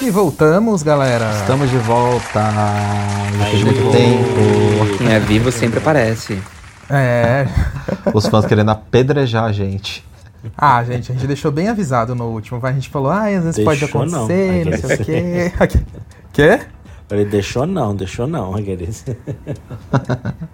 E voltamos, galera. Estamos de volta. Depois de muito tempo. Quem é vivo sempre aparece. É. Os fãs querendo apedrejar a gente. Ah, gente, a gente deixou bem avisado no último. A gente falou, ah, às vezes Deixou pode acontecer, não. não, sei o quê. Quê? Ele deixou não, deixou não, aqueles.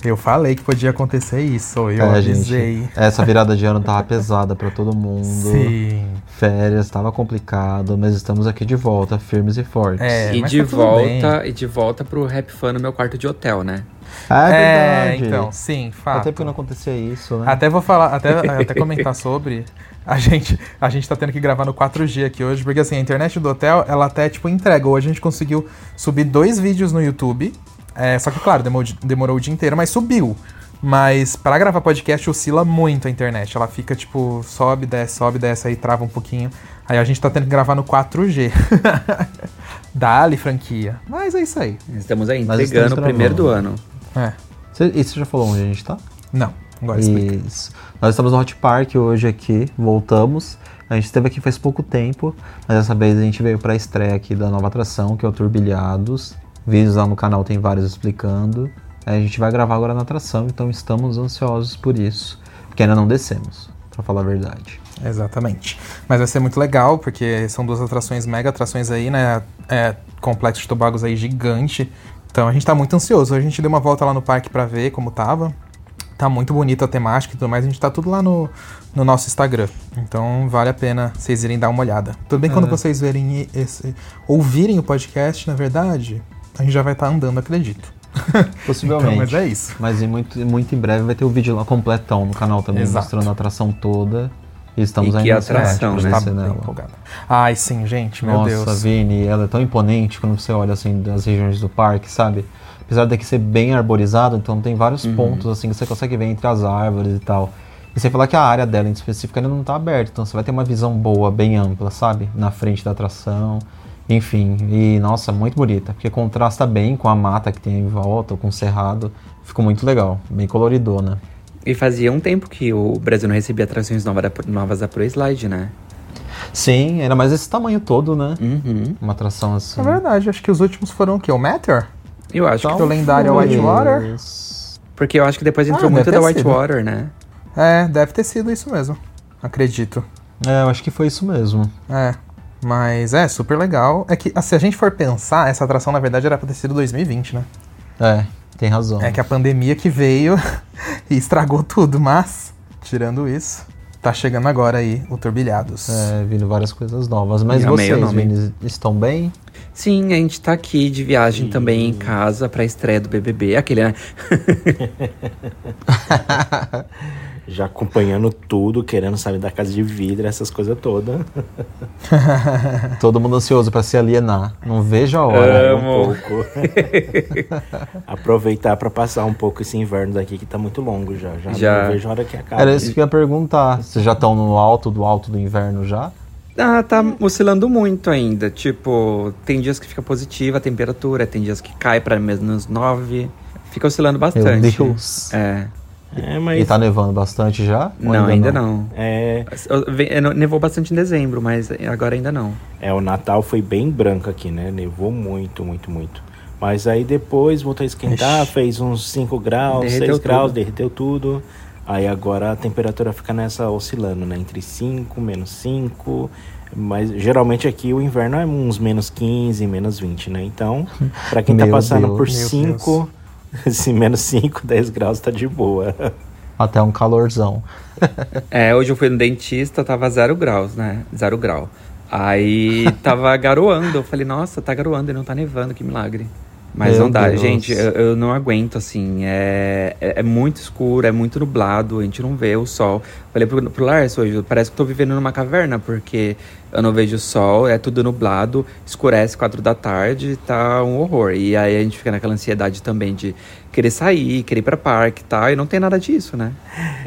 Eu falei que podia acontecer isso, eu É, avisei. gente, essa virada de ano tava pesada pra todo mundo. Sim. Férias tava complicado, mas estamos aqui de volta, firmes e fortes. É, e de tá volta, e de volta pro Rap Fan no meu quarto de hotel, né? Ah, é É, verdade. então, sim, fato. Até porque não acontecia isso, né? Até vou falar, até, até comentar sobre. A gente, a gente tá tendo que gravar no 4G aqui hoje, porque assim, a internet do hotel, ela até, tipo, entrega. Hoje a gente conseguiu subir dois vídeos no YouTube. É, só que, claro, demorou, demorou o dia inteiro, mas subiu. Mas pra gravar podcast oscila muito a internet. Ela fica, tipo, sobe, desce, sobe, desce, aí trava um pouquinho. Aí a gente tá tendo que gravar no 4G. Dali, franquia. Mas é isso aí. Estamos aí entregando o primeiro do ano. É. Cê- e você já falou onde a gente tá? Não, agora explica. Isso. Nós estamos no Hot Park hoje aqui, voltamos. A gente esteve aqui faz pouco tempo, mas dessa vez a gente veio pra estreia aqui da nova atração, que é o Turbilhados. Vídeos lá no canal tem vários explicando. A gente vai gravar agora na atração, então estamos ansiosos por isso. Porque ainda não descemos, pra falar a verdade. Exatamente. Mas vai ser muito legal, porque são duas atrações, mega atrações aí, né? É, Complexo de Tobagos aí gigante. Então a gente tá muito ansioso. A gente deu uma volta lá no parque pra ver como tava. Tá muito bonita a temática e tudo mais. A gente tá tudo lá no, no nosso Instagram. Então vale a pena vocês irem dar uma olhada. Tudo bem quando vocês verem esse. ouvirem o podcast, na verdade, a gente já vai estar andando, acredito. Possivelmente. Então, mas é isso. Mas em muito, muito em breve vai ter o vídeo lá completão no canal também, Exato. mostrando a atração toda. Estamos E que atração, de né? Tá. Ai, sim, gente, meu Nossa, Deus. Vini, ela é tão imponente quando você olha assim das regiões do parque, sabe? Apesar daqui ser bem arborizado, então tem vários Uhum. pontos assim que você consegue ver entre as árvores e tal. E você falar que a área dela em específico ainda não tá aberta, então você vai ter uma visão boa, bem ampla, sabe? Na frente da atração. Enfim, e nossa, muito bonita, porque contrasta bem com a mata que tem em volta, com o cerrado. Ficou muito legal, bem coloridona. E fazia um tempo que o Brasil não recebia atrações nova da- novas da Pro Slide, né? Sim, ainda mais esse tamanho todo, né? Uhum. Uma atração assim. É verdade, acho que os últimos foram o quê? O Meteor? Eu acho Então, que. o lendário Whitewater? Porque eu acho que depois entrou Ah, muito da ter sido. Whitewater, né? É, deve ter sido isso mesmo. Acredito. É, eu acho que foi isso mesmo. É. Mas é, super legal. É que, ah, se a gente for pensar, essa atração na verdade era pra ter sido 2020, né? É, tem razão. É que a pandemia que veio e estragou tudo, mas, tirando isso, Tá chegando agora aí o Turbilhados. É, vindo várias coisas novas. Mas Eu vocês, nome. Vini, estão bem? Sim, a gente tá aqui de viagem também em casa pra estreia do BBB. Aquele, né? Já acompanhando tudo, querendo sair da casa de vidro, essas coisas todas. Todo mundo ansioso pra se alienar. Não vejo a hora. É, um pouco. Aproveitar pra passar um pouco esse inverno daqui que tá muito longo já. Já, Já. não vejo a hora que acaba. Era isso que eu ia perguntar. Vocês já estão no alto do alto do inverno já? Ah, tá oscilando muito ainda. Tipo, tem dias que fica positiva a temperatura, tem dias que cai pra menos 9. Fica oscilando bastante. Meu Deus. É. É, mas E tá nevando bastante já? Não, ainda não. é, Eu- ve- é, Nevou bastante em dezembro, mas agora ainda não. é, o Natal foi bem branco aqui, né? Nevou muito, muito, muito. Mas aí depois voltou a esquentar, Ixi. fez uns 5 graus, Derreteu 6 graus, derreteu tudo. Aí agora a temperatura fica nessa oscilando, né? Entre 5, menos 5. Mas geralmente aqui o inverno é uns menos 15, menos 20, né? Então, pra quem tá passando Deus. por Meu 5, se menos 5, 10 graus tá de boa. Até um calorzão. É, hoje eu fui no dentista, tava zero graus, né? Zero grau. Aí tava garoando. Eu falei, nossa, tá garoando e não tá nevando, que milagre. Mas Meu não dá, Deus. gente, eu, eu não aguento, assim. É, é, é muito escuro, é muito nublado, a gente não vê o sol. Falei pro, pro Lars hoje, parece que eu tô vivendo numa caverna, porque eu não vejo o sol, é tudo nublado, escurece quatro da tarde, tá um horror. E aí a gente fica naquela ansiedade também de querer sair, querer ir pra parque e tal, e não tem nada disso, né?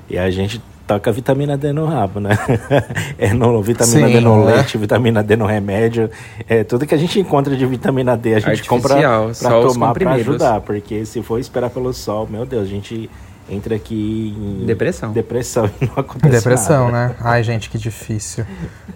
E a gente toca vitamina D no rabo, né? É no, vitamina Sim, D no né? leite, vitamina D no remédio. É, tudo que a gente encontra de vitamina D a gente compra Artificial, pra só os tomar pra comprimidos. ajudar. Porque se for esperar pelo sol, meu Deus, a gente entra aqui em Depressão. depressão e não acontece Depressão, nada. né? Ai, gente, que difícil.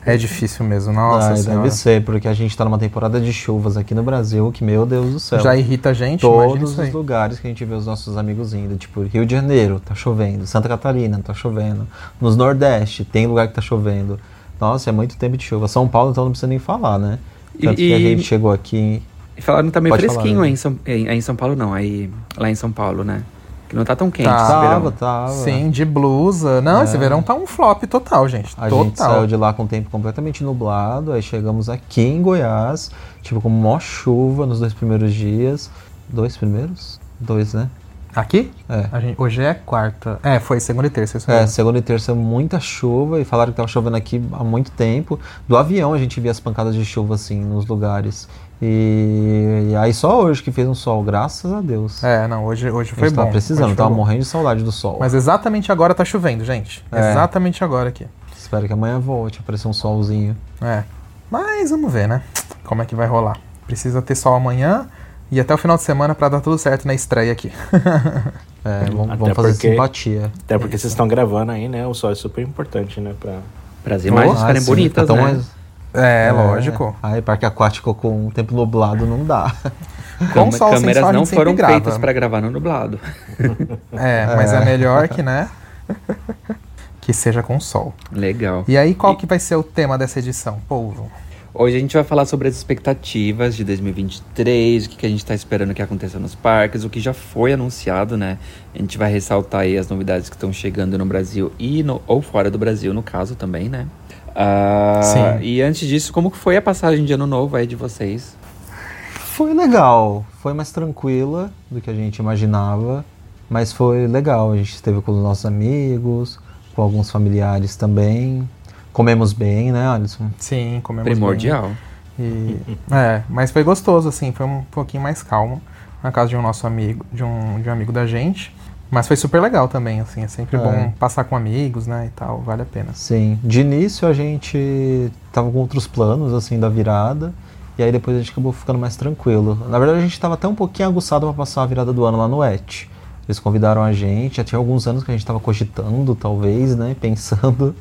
É difícil mesmo, nossa Ai, senhora. deve ser, porque a gente tá numa temporada de chuvas aqui no Brasil, que, meu Deus do céu. Já irrita a gente, Todos os lugares que a gente vê os nossos amigos indo, tipo Rio de Janeiro, tá chovendo, Santa Catarina, tá chovendo, nos Nordeste, tem lugar que tá chovendo. Nossa, é muito tempo de chuva. São Paulo, então não precisa nem falar, né? E- Tanto que a e- gente chegou aqui. E falaram que tá meio Pode falar, fresquinho né? aí, em São, em, aí em São Paulo, não. Aí, lá em São Paulo, né? Que não tá tão quente Tá. esse verão. Tava, tava. Sim, de blusa. Não, esse verão tá um flop total, gente. A total. gente saiu de lá com o tempo completamente nublado, aí chegamos aqui em Goiás, tipo, com mó chuva nos dois primeiros dias. Dois primeiros? Dois, né? Aqui? É. A gente- hoje é quarta. É, foi segunda e terça. Isso É, mesmo. segunda e terça muita chuva e falaram que tava chovendo aqui há muito tempo. Do avião a gente via as pancadas de chuva assim nos lugares. E, e aí só hoje que fez um sol, graças a Deus. É, não, hoje, hoje a foi gente bom. tava precisando, tava bom. morrendo de saudade do sol. Mas exatamente agora tá chovendo, gente. É. Exatamente agora aqui. Espero que amanhã volte, aparecer um solzinho. É. Mas vamos ver, né? Como é que vai rolar. Precisa ter sol amanhã e até o final de semana pra dar tudo certo na estreia aqui. É, vamos, Até vamos fazer porque- simpatia. Até porque vocês estão gravando aí, né? O sol é super importante, né? Pra... Para as imagens ficarem bonitas, então, né? mas- É, lógico. Aí, parque aquático com o tempo nublado não dá. Com Câmera- sol sem câmeras sol, não foram grava. feitas pra gravar no nublado. É, mas é melhor que, né? que seja com sol. Legal. E aí, qual que vai ser o tema dessa edição, povo? Hoje a gente vai falar sobre as expectativas de 2023, o que, que a gente tá esperando que aconteça nos parques, o que já foi anunciado, né? A gente vai ressaltar aí as novidades que estão chegando no Brasil e no, ou fora do Brasil, no caso também, né? Ah, Sim. E antes disso, como que foi a passagem de ano novo aí de vocês? Foi legal, foi mais tranquila do que a gente imaginava, mas foi legal. A gente esteve com os nossos amigos, com alguns familiares também. Comemos bem, né, Alisson? Sim, comemos Primordial. bem. E, é, mas foi gostoso, assim, foi um pouquinho mais calmo na casa de um nosso amigo, de um, de um amigo da gente. Mas foi super legal também, assim, é sempre É. bom passar com amigos, né, e tal, vale a pena. Sim, de início a gente tava com outros planos, assim, da virada, e aí depois a gente acabou ficando mais tranquilo. Na verdade, a gente tava até um pouquinho aguçado para passar a virada do ano lá no ET. Eles convidaram a gente, já tinha alguns anos que a gente tava cogitando, talvez, né, pensando.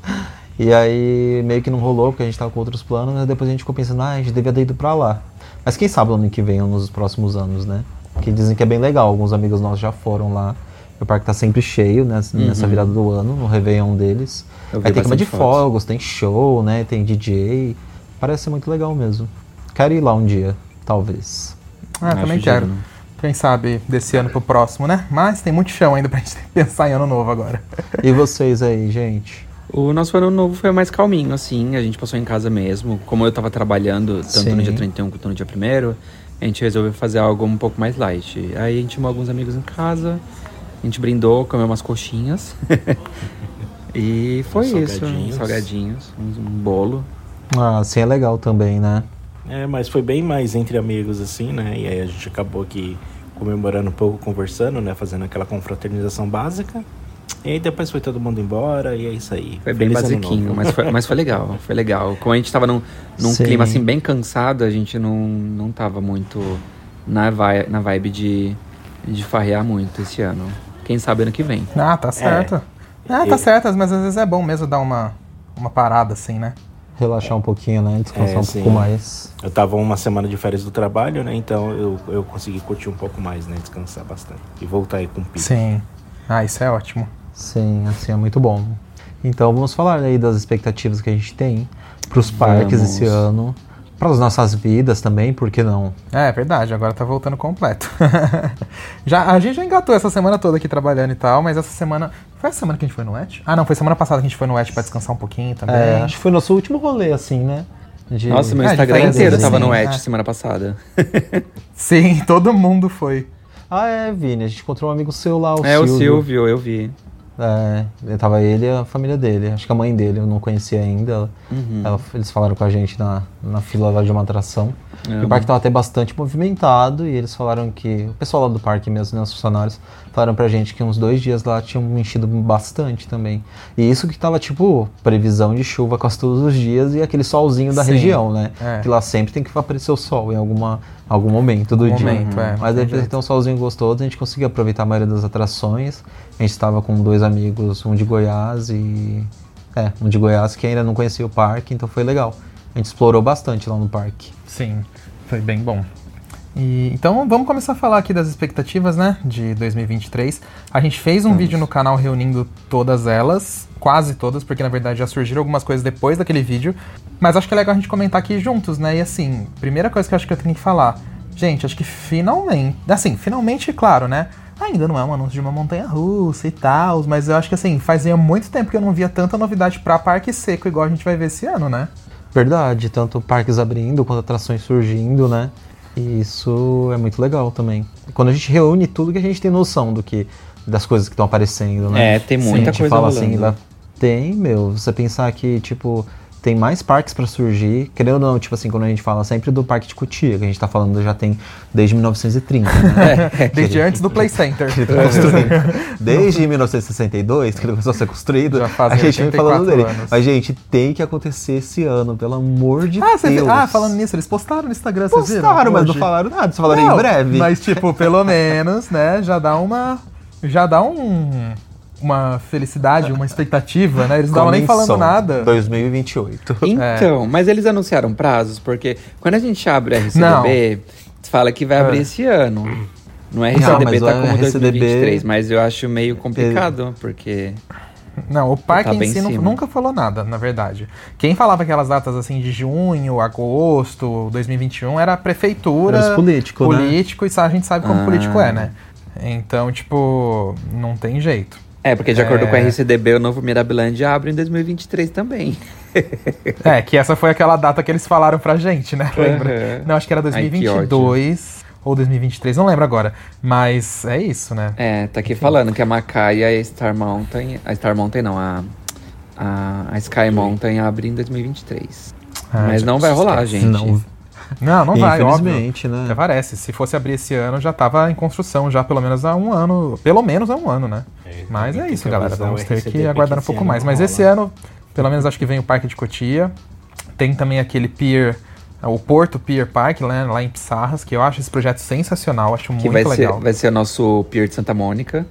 E aí meio que não rolou, porque a gente tava com outros planos, mas depois a gente ficou pensando, ah, a gente devia ter ido pra lá. Mas quem sabe ano que vem ou nos próximos anos, né? Que dizem que é bem legal, alguns amigos nossos já foram lá. O parque tá sempre cheio nessa, nessa Uhum. virada do ano, no Réveillon deles. Aí tem queima de fotos. fogos, tem show, né? Tem DJ. Parece ser muito legal mesmo. Quero ir lá um dia, talvez. Ah, também quero. digno. Quem sabe desse ano pro próximo, né? Mas tem muito chão ainda pra gente pensar em ano novo agora. E vocês aí, gente? O nosso ano novo foi mais calminho, assim. A gente passou em casa mesmo. Como eu tava trabalhando tanto Sim. no dia 31 quanto no dia 1 a gente resolveu fazer algo um pouco mais light. Aí a gente chamou alguns amigos em casa, a gente brindou, comeu umas coxinhas. e foi Uns isso. salgadinhos. uns Salgadinhos, um, bolo. Ah, assim é legal também, né? É, mas foi bem mais entre amigos, assim, né? E aí a gente acabou aqui comemorando um pouco, conversando, né? Fazendo aquela confraternização básica. E aí depois foi todo mundo embora e é isso aí. Foi bem basiquinho, mas foi, mas foi legal, foi legal. Como a gente tava num, num Sim. clima assim bem cansado, a gente não, não tava muito na, vai, na vibe de, de farrear muito esse ano. Quem sabe ano que vem. Ah, tá certo. Ah, tá E- certo, mas às vezes é bom mesmo dar uma, uma parada assim, né? Relaxar um pouquinho, né? Descansar É, um sim. pouco mais. Eu tava uma semana de férias do trabalho, né? Então eu, eu consegui curtir um pouco mais, né? Descansar bastante. E voltar aí com pico. Sim. Ah, isso é ótimo. Sim, assim é muito bom. Então vamos falar aí das expectativas que a gente tem para os parques Vamos. esse ano, para as nossas vidas também, por que não? É, verdade, agora tá voltando completo. já, a gente já engatou essa semana toda aqui trabalhando e tal, mas essa semana. Foi a semana que a gente foi no ET? Ah, não, foi semana passada que a gente foi no ET pra descansar um pouquinho também. É, acho que foi nosso último rolê, assim, né? De- Nossa, meu É, Instagram inteiro sim, tava no sim. Et Ah. semana passada. Sim, todo mundo foi. Ah, é, Vini, a gente encontrou um amigo seu lá, o é, o Silvio. Silvio, eu vi. É, tava ele e a família dele. Acho que a mãe dele eu não conhecia ainda. Ela- Uhum. ela- eles falaram com a gente na, na fila lá de uma atração. E Amo. o parque tava até bastante movimentado e eles falaram que. O pessoal lá do parque mesmo, né, os funcionários, falaram pra gente que uns dois dias lá tinham enchido bastante também. E isso que tava, tipo, previsão de chuva quase todos os dias e aquele solzinho da Sim, região, né? é. Que lá sempre tem que aparecer o sol em alguma, algum momento do Algum dia. momento, é, não Mas aí jeito. tem um solzinho gostoso, a gente conseguiu aproveitar a maioria das atrações. A gente estava com dois amigos, um de Goiás e. É, um de Goiás que ainda não conhecia o parque, então foi legal. A gente explorou bastante lá no parque. Sim, foi bem bom. E, então vamos começar a falar aqui das expectativas, né, de 2023. A gente fez um vídeo no canal reunindo todas elas, quase todas, porque na verdade já surgiram algumas coisas depois daquele vídeo. Mas acho que é legal a gente comentar aqui juntos, né? E assim, primeira coisa que eu acho que eu tenho que falar, gente, acho que finalmente, assim, finalmente, claro, né? Ainda não é um anúncio de uma montanha russa e tal, mas eu acho que assim, fazia muito tempo que eu não via tanta novidade pra parque seco igual a gente vai ver esse ano, né? Verdade, tanto parques abrindo quanto atrações surgindo, né? E isso é muito legal também. Quando a gente reúne tudo que a gente tem noção do que das coisas que estão aparecendo, né? É, tem Sim, muita a gente coisa fala rolando. assim, lá tem, meu, você pensar que tipo tem mais parques pra surgir, querendo ou não, tipo assim, quando a gente fala sempre do Parque de Cotia, que a gente tá falando já tem desde 1930, né? Desde antes do Play Center. ele tá construindo. Desde 1962, que ele começou a ser construído, Já a gente vem falando 84 dele. anos. Mas, gente, tem que acontecer esse ano, pelo amor de Ah, Deus. ah, falando nisso, eles postaram no Instagram, vocês viram? Postaram, mas não falaram nada, só falaram Não, em breve. Mas, tipo, pelo menos, né, já dá uma. Já dá um. Uma felicidade, uma expectativa, né? Eles não estavam nem falando nada. 2028. Então, mas eles anunciaram prazos, porque quando a gente abre o RCDB, fala que vai abrir É. esse ano. No Não, RCDB mas tá o como RCDB 2023, mas eu acho meio complicado, porque... Não, o parque Tá em si cima. nunca falou nada, na verdade. Quem falava aquelas datas assim de junho, agosto, 2021 era a prefeitura. Era os políticos, né? político, e a gente sabe como Ah. político é, né? Então, tipo, não tem jeito. É, porque de acordo É. com o RCDB, o novo Mirabilândia abre em 2023 também. É, que essa foi aquela data que eles falaram pra gente, né? Lembra? Aham. Não, acho que era Ai, que 2022 ou 2023, não lembro agora. Mas é isso, né? É, tá aqui falando que a Macaia e a Star Mountain... A Star Mountain não, a, a, a Sky Mountain abre em 2023. Ah, mas não vai rolar, gente. Não, Não, não vai, óbvio. Infelizmente, né? Até parece. Se fosse abrir esse ano, já tava em construção, já pelo menos há um ano. Pelo menos há um ano, né? Mas é isso, que galera. Vamos o ter que aguardar um pouco mais. Mas rola. esse ano, pelo menos acho que vem o Parque de Cotia. Tem também aquele Pier, o Porto Pier Park, né, lá em Pissarras, que eu acho esse projeto sensacional, acho Que muito vai ser, legal. vai ser o nosso Pier de Santa Mônica.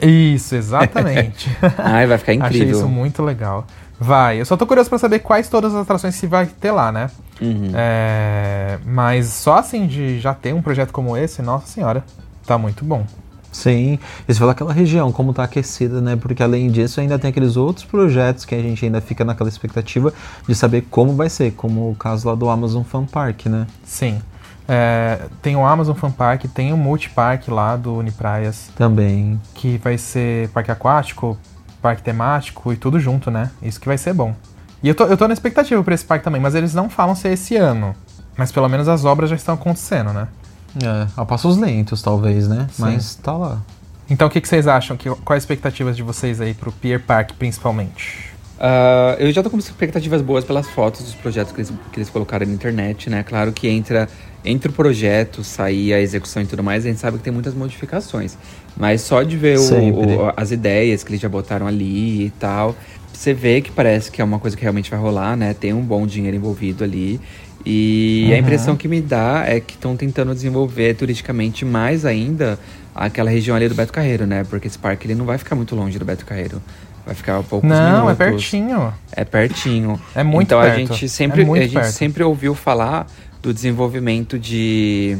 Isso, exatamente. Ai, vai ficar Achei incrível. isso muito legal. Vai, eu só tô curioso pra saber quais todas as atrações que vai ter lá, né? Uhum. É, mas só assim de já ter um projeto como esse, nossa senhora, tá muito bom. Sim, e você fala aquela região, como tá aquecida, né? Porque além disso, ainda tem aqueles outros projetos que a gente ainda fica naquela expectativa de saber como vai ser, como o caso lá do Amazon Fan Park, né? Sim. É, tem o Amazon Fan Park, tem o Multipark lá do Unipraias, Também. que vai ser parque aquático, parque temático e tudo junto, né? Isso que vai ser bom. E eu tô, eu tô na expectativa pra esse parque também, mas eles não falam se é esse ano. Mas pelo menos as obras já estão acontecendo, né? É, a passos lentos, talvez, né? Sim. Mas tá lá. Então o que, que vocês acham? Que, quais as expectativas de vocês aí pro Pier Park, principalmente? Ah, eu já tô com expectativas boas pelas fotos dos projetos que eles, que eles colocaram na internet, né? Claro que entra entre o projeto, sair a execução e tudo mais, a gente sabe que tem muitas modificações. Mas só de ver o- o- as ideias que eles já botaram ali e tal, você vê que parece que é uma coisa que realmente vai rolar, né? Tem um bom dinheiro envolvido ali. E a Uhum. impressão que me dá é que estão tentando desenvolver turisticamente mais ainda aquela região ali do Beto Carreiro, né? Porque esse parque ele não vai ficar muito longe do Beto Carreiro. Vai ficar a poucos não, é minutos. pertinho. É pertinho. É muito então perto. a gente sempre É a gente perto. sempre ouviu falar do desenvolvimento de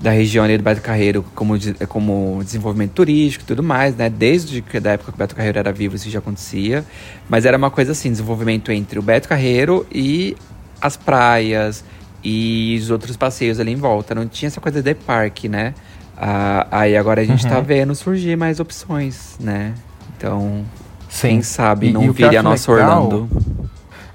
da região ali do Beto Carreiro como, como desenvolvimento turístico e tudo mais, né? Desde que da época que o Beto Carreiro era vivo isso já acontecia, mas era uma coisa assim, desenvolvimento entre o Beto Carreiro e as praias e os outros passeios ali em volta. Não tinha essa coisa de parque, né? Ah, aí agora a gente tá Uhum. vendo surgir mais opções, né? Então, Sim. quem sabe E- não e o vire a nossa legal- Orlando.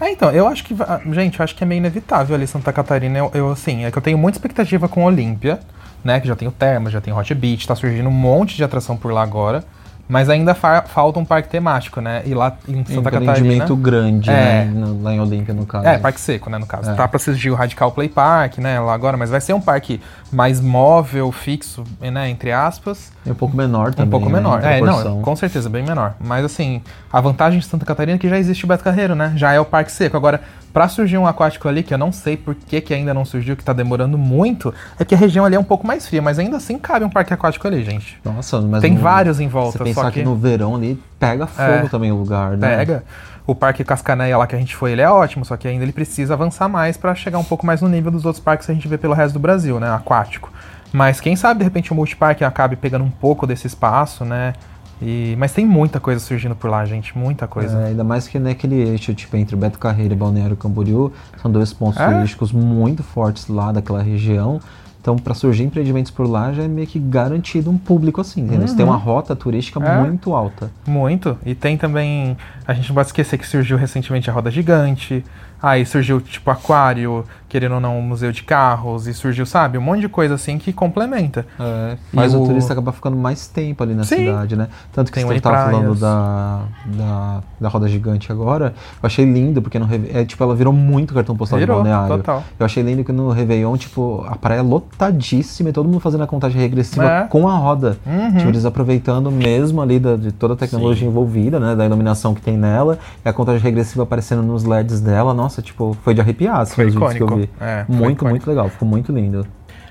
É, então, eu acho que. Gente, eu acho que é meio inevitável ali Santa Catarina. Eu, eu, assim, é que eu tenho muita expectativa com Olímpia, né? Que já tem o Termas, já tem Hot Beach, tá surgindo um monte de atração por lá agora. Mas ainda fa- falta um parque temático, né? E lá em Tem um Santa Catarina. empreendimento grande, É. né? no- Lá em Olímpia, no caso. É, parque seco, né, no caso. É. Tá pra surgir o Radical Play Park, né, lá agora, mas vai ser um parque mais móvel, fixo, né, entre aspas. É um pouco menor também. um pouco né, menor. É, não, com certeza, bem menor. Mas assim, a vantagem de Santa Catarina é que já existe o Beto Carreiro, né? Já é o parque seco. Agora, pra surgir um aquático ali, que eu não sei por que, que ainda não surgiu, que tá demorando muito, é que a região ali é um pouco mais fria, mas ainda assim cabe um parque aquático ali, gente. Nossa, mas Tem no- vários em volta, Você pensar só que... que- no verão ali pega fogo É. também o lugar, né? Pega. O Parque Cascaneia lá que a gente foi, ele é ótimo, só que ainda ele precisa avançar mais pra chegar um pouco mais no nível dos outros parques que a gente vê pelo resto do Brasil, né? Aquático. Mas quem sabe, de repente, o multiparque acabe pegando um pouco desse espaço, né? E... Mas tem muita coisa surgindo por lá, gente. Muita coisa. É, ainda mais que naquele eixo, tipo, entre Beto Carreiro e Balneário Camboriú, são dois pontos É. turísticos muito fortes lá daquela região. Então, para surgir empreendimentos por lá, já é meio que garantido um público assim, entendeu? Você tem Uhum. uma rota turística É. muito alta. Muito. E tem também. A gente não pode esquecer que surgiu recentemente a Roda Gigante. Aí surgiu, tipo, Aquário, querendo ou não, um museu de carros. E surgiu, sabe, um monte de coisa assim que complementa. É, E o... o- turista acabar ficando mais tempo ali na Sim. cidade, né? Tanto que Tem você Wayne tava falando da, da, da roda gigante agora, eu achei lindo, porque no é, tipo, ela virou muito cartão postal Virou, de balneário. total. Eu achei lindo que no Réveillon, tipo, a praia lotadíssima e todo mundo fazendo a contagem regressiva É. com a roda. Uhum. Tipo, eles aproveitando mesmo ali da- de toda a tecnologia envolvida, né? Da iluminação que tem nela, e a contagem regressiva aparecendo nos LEDs dela. Nossa, tipo, foi de arrepiar assim, Foi os vídeos que eu icônico. vi. É, muito, icônico. muito legal. Ficou muito lindo.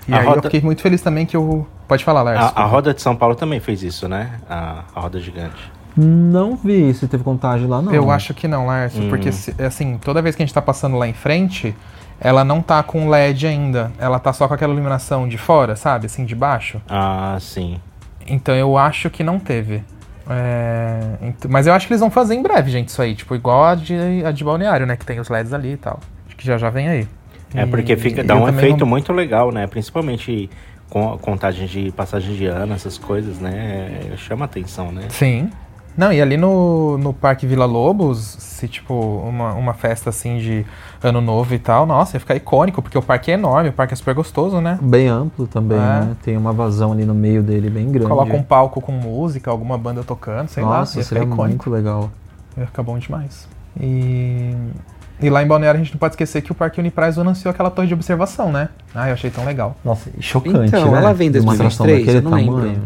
E A aí eu roda- fiquei muito feliz também que eu. Pode falar, Lars. A, a Roda de São Paulo também fez isso, né? A, a Roda Gigante. Não vi se teve contagem lá, não. Eu acho que não, Lárcio, Hum. porque assim, toda vez que a gente tá passando lá em frente, ela não tá com LED ainda. Ela tá só com aquela iluminação de fora, sabe? Assim, de baixo. Ah, sim. Então eu acho que não teve. É, mas eu acho que eles vão fazer em breve, gente, isso aí. Tipo, igual a de, a de balneário, né? Que tem os LEDs ali e tal. Acho que já já vem aí. É E- porque fica, dá um efeito não- muito legal, né? Principalmente com a contagem de passagem de ano, essas coisas, né? Chama atenção, né? Sim. Não, e ali no, no Parque Vila Lobos, se tipo uma, uma festa assim de ano novo e tal, nossa, ia ficar icônico, porque o parque é enorme, o parque é super gostoso, né? Bem amplo também, É. né? Tem uma vazão ali no meio dele bem grande. Coloca um palco com música, alguma banda tocando, sei lá, Nossa, ia ficar seria icônico. muito legal. Ia ficar bom demais. E, e lá em Balneário a gente não pode esquecer que o Parque Uniprazo anunciou aquela torre de observação, né? Ah, eu achei tão legal. Nossa, chocante, Então, né? ela vem atração 2023? daquele Eu não tamanho. lembro.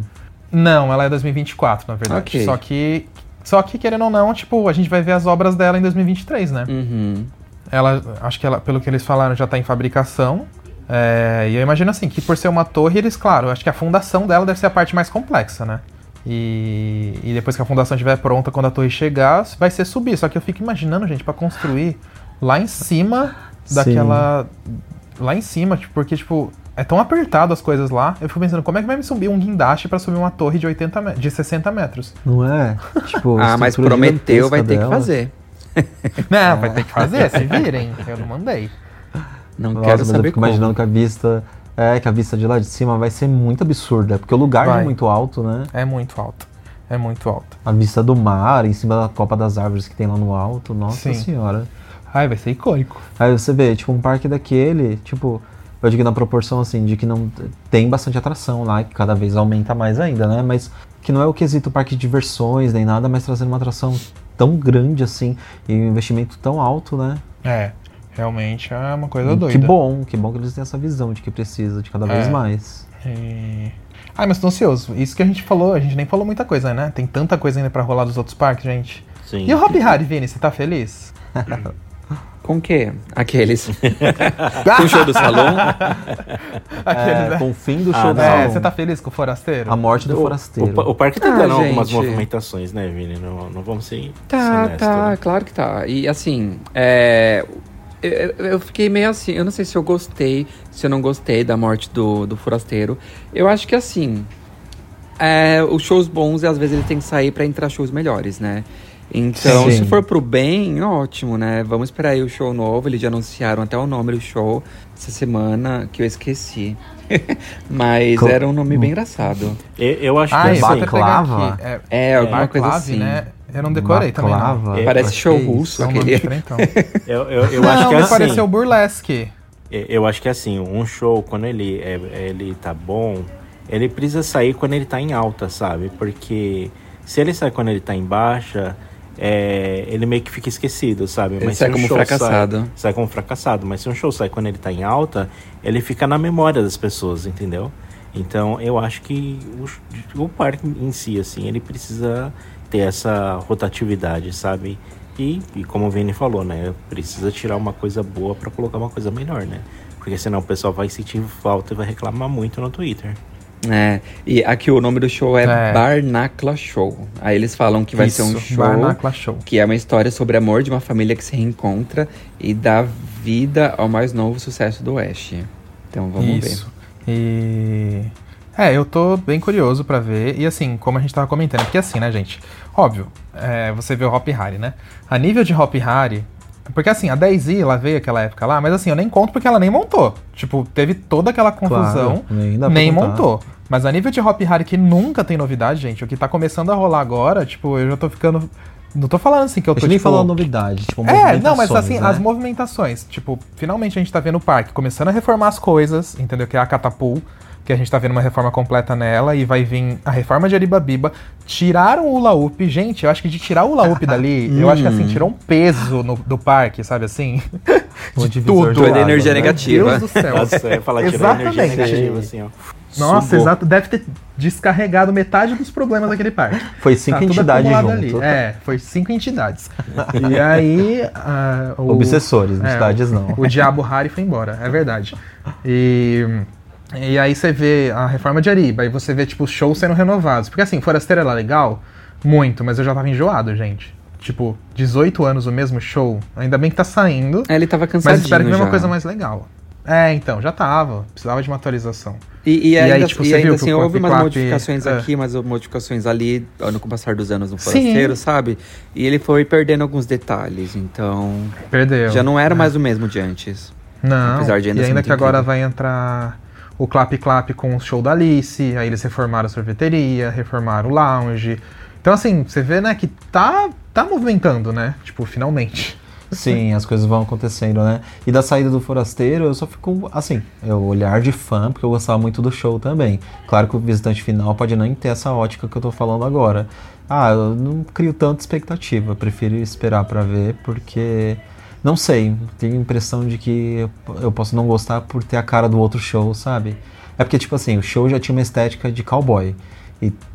Não, ela é 2024, na verdade. Ok. Só que, só que, querendo ou não, tipo, a gente vai ver as obras dela em 2023, né? Uhum. Ela, acho que ela, pelo que eles falaram, já tá em fabricação. É, e eu imagino assim, que por ser uma torre, eles, claro, acho que a fundação dela deve ser a parte mais complexa, né? E, e depois que a fundação estiver pronta, quando a torre chegar, vai ser subir. Só que eu fico imaginando, gente, pra construir lá em cima daquela. Lá em cima, tipo, porque, tipo, é tão apertado as coisas lá. Eu fico pensando, como é que vai me subir um guindaste pra subir uma torre de 80 me- de 60 metros? Não é? Tipo, Ah, mas prometeu, vai ter que gigantesca fazer. Não, vai ter que fazer, se virem. Eu não mandei. Não Nossa, quero mas eu saber fico como. imaginando que a vista. É, que a vista de lá de cima vai ser muito absurda, porque o lugar é Vai. muito alto, né? É muito alto. É muito alta. A vista do mar, em cima da copa das árvores que tem lá no alto, nossa Sim. senhora. Ai, vai ser icônico. Aí você vê, tipo, um parque daquele, tipo, eu digo na proporção assim, de que não tem bastante atração lá, que cada vez aumenta mais ainda, né? Mas que não é o quesito parque de diversões nem nada, mas trazendo uma atração tão grande assim e um investimento tão alto, né? É, realmente é uma coisa E doida. Que bom, que bom que eles têm essa visão de que precisa de cada vez É. mais. E... Ai, mas tô ansioso. Isso que a gente falou, a gente nem falou muita coisa, né? Tem tanta coisa ainda pra rolar dos outros parques, gente. Sim. E o Hop Harry, Vini, você tá feliz? Com o quê? Aqueles. com o show do salão? Aqueles, É, né? com o fim do Ah, show do. É, salão. você tá feliz com o Forasteiro? A morte do O, forasteiro. o, o parque tá Ah, dando algumas gente. movimentações, né, Vini? Não, não vamos ser Tá, ser tá, né? claro que tá. E assim, é, eu, eu fiquei meio assim, eu não sei se eu gostei, se eu não gostei da morte do, do forasteiro. Eu acho que assim, é, os shows bons, às vezes ele tem que sair pra entrar shows melhores, né? Então, Sim. se for pro bem, ótimo, né? Vamos esperar aí o show novo. Eles já anunciaram até o nome do show essa semana, que eu esqueci. Mas Co- era um nome bem engraçado. Eu, eu acho Ai, que vou assim, Baclava? aqui. É, É, alguma coisa assim. né? Eu não decorei também, não. Baclava, É, Parece show que é russo, É um nome aquele. diferentão. eu, eu, eu não, acho que é assim. pareceu burlesque. Eu acho que assim, um show, quando ele, é, ele tá bom, ele precisa sair quando ele tá em alta, sabe? Porque se ele sai quando ele tá em baixa, é, ele meio que fica esquecido, sabe? Ele se sai um como fracassado. Sai, sai como fracassado. Mas se um show sai quando ele tá em alta, ele fica na memória das pessoas, entendeu? Então eu acho que o, o parque em si, assim, ele precisa ter essa rotatividade, sabe? E, e como o Vini falou, né? Precisa tirar uma coisa boa pra colocar uma coisa melhor, né? Porque senão o pessoal vai sentir falta e vai reclamar muito no Twitter. É, e aqui o nome do show é, É. Barnacla Show. Aí eles falam que vai ser um Isso, show Barnacla Show. que é uma história sobre amor de uma família que se reencontra e dá vida ao mais novo sucesso do Oeste. Então vamos Isso. E. É, eu tô bem curioso pra ver. E assim, como a gente tava comentando, porque assim, né, gente? Óbvio, é, você vê o Hop Harry, né? A nível de Hop Harry. Porque assim, a Daisy, ela veio aquela época lá, mas assim, eu nem conto porque ela nem montou. Tipo, teve toda aquela confusão, Claro, nem nem montou. Mas a nível de Hop Harry que nunca tem novidade, gente, o que tá começando a rolar agora, tipo, eu já tô ficando. Não tô falando assim que eu A tô gente nem tipo, falou novidade, tipo, é, não, mas assim, né? as movimentações. Tipo, finalmente a gente tá vendo o parque começando a reformar as coisas, entendeu? Que é a Catapult, que a gente tá vendo uma reforma completa nela, e vai vir a reforma de Aribabiba. Tiraram o Ulaúp, gente, eu acho que de tirar o Ulaúp dali, eu acho que assim, tirou um peso no- do parque, sabe assim? De de tudo. Toda energia né? negativa. Meu Deus do céu. Nossa, eu ia falar tirar energia Exatamente. negativa, assim, ó. Nossa, exato. Deve ter descarregado metade dos problemas daquele parque. Foi cinco Tá entidades junto. ali. É, foi cinco entidades. e aí. ah, o- Obsessores, é, entidades não. O Diabo Harry foi embora, é verdade. E. E aí você vê a reforma de Ariba, aí você vê, tipo, os shows sendo renovados. Porque assim, Forasteiro era legal, muito, mas eu já tava enjoado, gente. Tipo, 18 anos o mesmo show, ainda bem que tá saindo. É, ele tava cansadinho Mas espero que venha já. uma coisa mais legal. É, então, já tava. Precisava de uma atualização. E, e E aí, ainda, tipo, e ainda assim, houve umas modificações é. aqui, umas modificações ali, no com o passar dos anos no Sim. Forasteiro, sabe? E ele foi perdendo alguns detalhes, então... Perdeu. Já não era É. mais o mesmo de antes. Não, Apesar de ainda e ainda que agora incrível. vai entrar o Clap Clap com o show da Alice, aí eles reformaram a sorveteria, reformaram o lounge. Então, assim, você vê, né, que tá, tá movimentando, né? Tipo, finalmente. Sim, as coisas vão acontecendo, né? E da saída do Forasteiro, eu só fico, assim, é o olhar de fã, porque eu gostava muito do show também. Claro que o visitante final pode nem ter essa ótica que eu tô falando agora. Ah, eu não crio tanta expectativa, prefiro esperar pra ver, porque. Não sei, tenho a impressão de que eu posso não gostar por ter a cara do outro show, sabe? É porque, tipo assim, o show já tinha uma estética de cowboy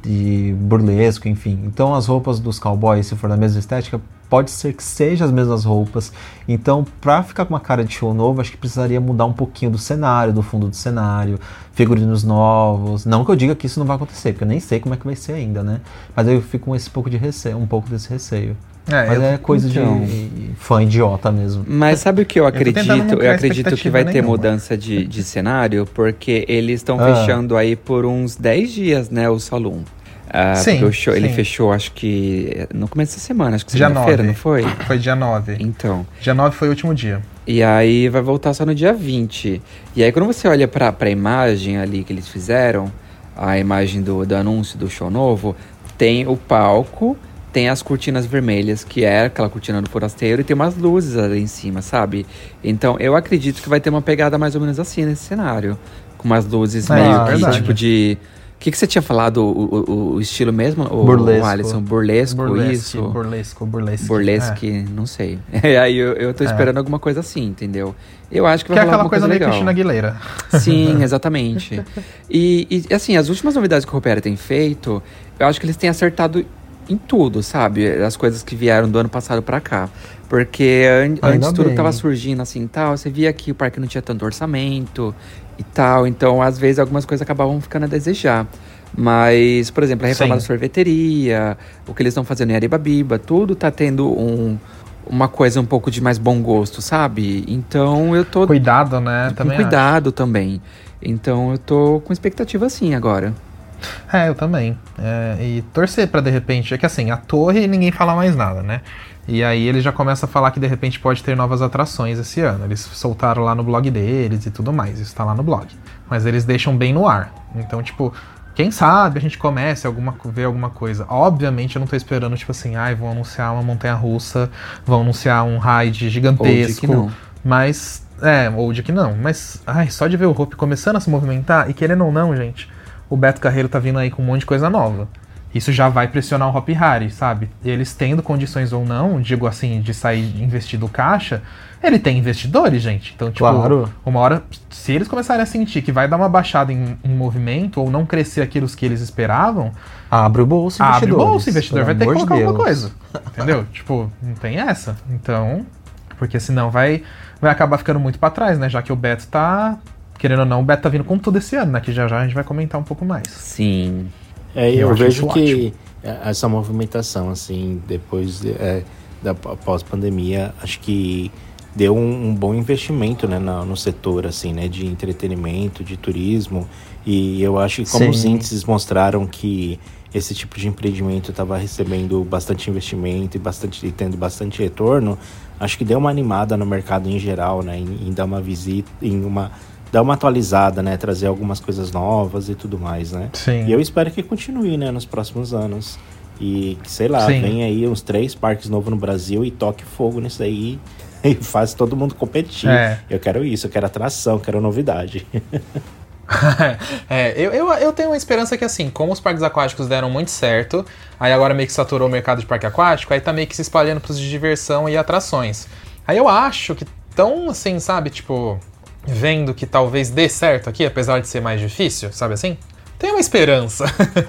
e, burlesco, enfim. Então as roupas dos cowboys, se for da mesma estética, pode ser que sejam as mesmas roupas. Então, pra ficar com uma cara de show novo, acho que precisaria mudar um pouquinho do cenário, do fundo do cenário, figurinos novos. Não que eu diga que isso não vai acontecer, porque eu nem sei como é que vai ser ainda, né? Mas eu fico com esse pouco de receio, um pouco desse receio. É, Mas eu- é coisa então. de fã idiota mesmo. Mas sabe o que eu acredito? Eu, criar acredito que vai ter nenhuma. mudança de, de cenário, porque eles estão Ah. fechando aí por uns 10 dias, né, o salão. Ah, Sim, porque o show, ele sim. fechou, acho que no começo da semana, acho que Dia segunda-feira, 9. não foi? Foi dia 9. Então. Dia 9 foi o último dia. E aí vai voltar só no dia 20. E aí quando você olha pra, pra imagem ali que eles fizeram, a imagem do, do anúncio do show novo, tem o palco, tem as cortinas vermelhas, que é aquela cortina do forasteiro, e tem umas luzes ali em cima, sabe? Então eu acredito que vai ter uma pegada mais ou menos assim nesse cenário. Com umas luzes É, meio que verdade. tipo de. O que, que você tinha falado? O, o- o estilo mesmo? O, Burlesco. O Alisson? Burlesco, Burlesque, isso? burlesco, burlesque. Burlesque, não sei. E aí eu, eu tô É. esperando alguma coisa assim, entendeu? Eu acho que Que vai é rolar aquela alguma coisa coisa, meio legal. Cristina Aguilera. Sim, exatamente. E, e, assim, as últimas novidades que o Opera tem feito, eu acho que eles têm acertado em tudo, sabe? As coisas que vieram do ano passado pra cá. Porque an- Ainda antes tudo bem. tava surgindo assim e tal, você via que o parque não tinha tanto orçamento e tal, então às vezes algumas coisas acabavam ficando a desejar. Mas, por exemplo, a reforma Sim. da sorveteria, o que eles estão fazendo em Aribabiba, tudo tá tendo um, uma coisa um pouco de mais bom gosto, sabe? Então eu tô Cuidado, né? com Também cuidado também. Então eu tô com expectativa assim agora. É, eu também. É, e torcer pra de repente. É que assim, a torre ninguém fala mais nada, né? E aí eles já começam a falar que de repente pode ter novas atrações esse ano. Eles soltaram lá no blog deles e tudo mais. Isso tá lá no blog. Mas eles deixam bem no ar. Então, tipo, quem sabe a gente comece a alguma, ver alguma coisa. Obviamente eu não tô esperando, tipo assim, ai, vão anunciar uma montanha russa, vão anunciar um raid gigantesco. Mas, é, ou de que não. Mas, ai, só de ver o Hope começando a se movimentar, e querendo ou não, gente, o Beto Carreiro tá vindo aí com um monte de coisa nova. Isso já vai pressionar o Hop Harry, sabe? Eles tendo condições ou não, digo assim, de sair investido do caixa, ele tem investidores, gente. Então, tipo, Claro. uma hora, se eles começarem a sentir que vai dar uma baixada em, em movimento, ou não crescer aquilo que eles esperavam, Abre o bolso, abre o investidores. bolso, o investidor vai ter que colocar de alguma coisa. Entendeu? tipo, não tem essa. Então, porque senão vai, vai acabar ficando muito pra trás, né? Já que o Beto tá. Querendo ou não, o Beto tá vindo com tudo esse ano, né? Que já já a gente vai comentar um pouco mais. Sim. É, Eu eu, vejo que é, essa movimentação, assim, depois de, é, da pós-pandemia, acho que deu um, um bom investimento, né, na- no setor, assim, né, de entretenimento, de turismo, e eu acho que como Sim. os índices mostraram que esse tipo de empreendimento estava recebendo bastante investimento e, bastante, e tendo bastante retorno, acho que deu uma animada no mercado em geral, né, em, em dar uma visita, em uma dar uma atualizada, né, trazer algumas coisas novas e tudo mais, né. Sim. E eu espero que continue, né, nos próximos anos. E, sei lá, Sim. vem aí uns três parques novos no Brasil e toque fogo nisso aí e faz todo mundo competir. É. Eu quero isso, eu quero atração, eu quero novidade. é, eu, eu, eu tenho uma esperança que, assim, como os parques aquáticos deram muito certo, aí agora meio que saturou o mercado de parque aquático, aí tá meio que se espalhando pros de diversão e atrações. Aí eu acho que tão, assim, sabe, tipo, vendo que talvez dê certo aqui, apesar de ser mais difícil, sabe assim? Tem uma esperança.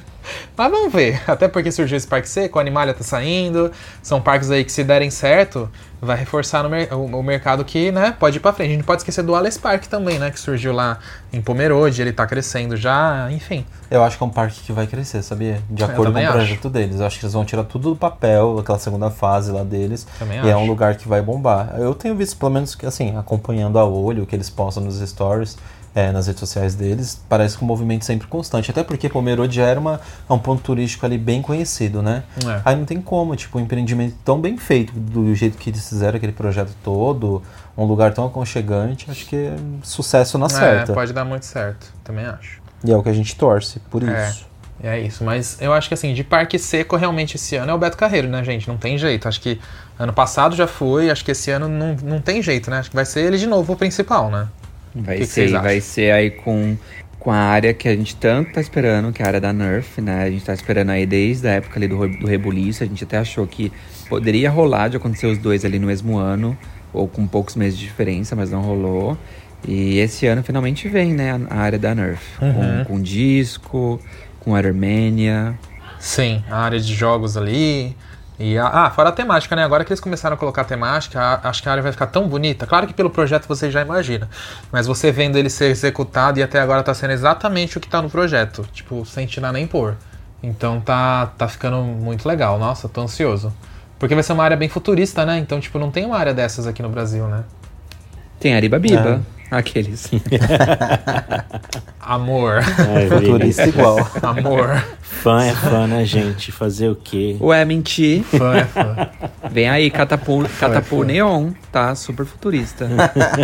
Mas vamos ver. Até porque surgiu esse parque seco, a Animalia tá saindo. São parques aí que, se derem certo, vai reforçar no mer- o, mercado que, né, pode ir pra frente. A gente pode esquecer do Alice Park também, né? Que surgiu lá em Pomerode, ele tá crescendo já, enfim. Eu acho que é um parque que vai crescer, sabia? De acordo com o acho. projeto deles. Eu acho que eles vão tirar tudo do papel, aquela segunda fase lá deles. Também e é acho. um lugar que vai bombar. Eu tenho visto, pelo menos, que, assim, acompanhando a olho o que eles postam nos stories, é, nas redes sociais deles, parece que um movimento sempre constante. Até porque Pomerode já era uma, é um ponto turístico ali bem conhecido, né? É. Aí não tem como, tipo, um empreendimento tão bem feito, do jeito que eles fizeram aquele projeto todo, um lugar tão aconchegante, acho que é sucesso na É, certa. pode dar muito certo, também acho. E é o que a gente torce, por É. isso. É isso, mas eu acho que assim, de parque seco realmente esse ano é o Beto Carreiro, né, gente? Não tem jeito. Acho que ano passado já foi, acho que esse ano não, não tem jeito, né? Acho que vai ser ele de novo o principal, né? Vai Que que ser, acham? vai ser aí com, com a área que a gente tanto tá esperando, que é a área da Nerf, né? A gente tá esperando aí desde a época ali do, do Rebuliço. A gente até achou que poderia rolar de acontecer os dois ali no mesmo ano, ou com poucos meses de diferença, mas não rolou. E esse ano finalmente vem, né, a a área da Nerf. Uhum. Com, com disco, com Armênia. Sim, a área de jogos ali. E a- ah, fora a temática, né? Agora que eles começaram a colocar a temática, a- acho que a área vai ficar tão bonita. Claro que pelo projeto você já imagina. Mas você vendo ele ser executado e até agora tá sendo exatamente o que tá no projeto. Tipo, sem tirar nem pôr. Então tá, tá ficando muito legal. Nossa, tô ansioso. Porque vai ser uma área bem futurista, né? Então, tipo, não tem uma área dessas aqui no Brasil, né? Tem Aribabiba, aqueles. Amor. Ai, Futurista igual. Amor. Fã é fã, né, gente? Fazer o quê? Ué, mentir. Fã é fã. Vem aí, Catapu, Catapu foi. Neon, tá? Super futurista.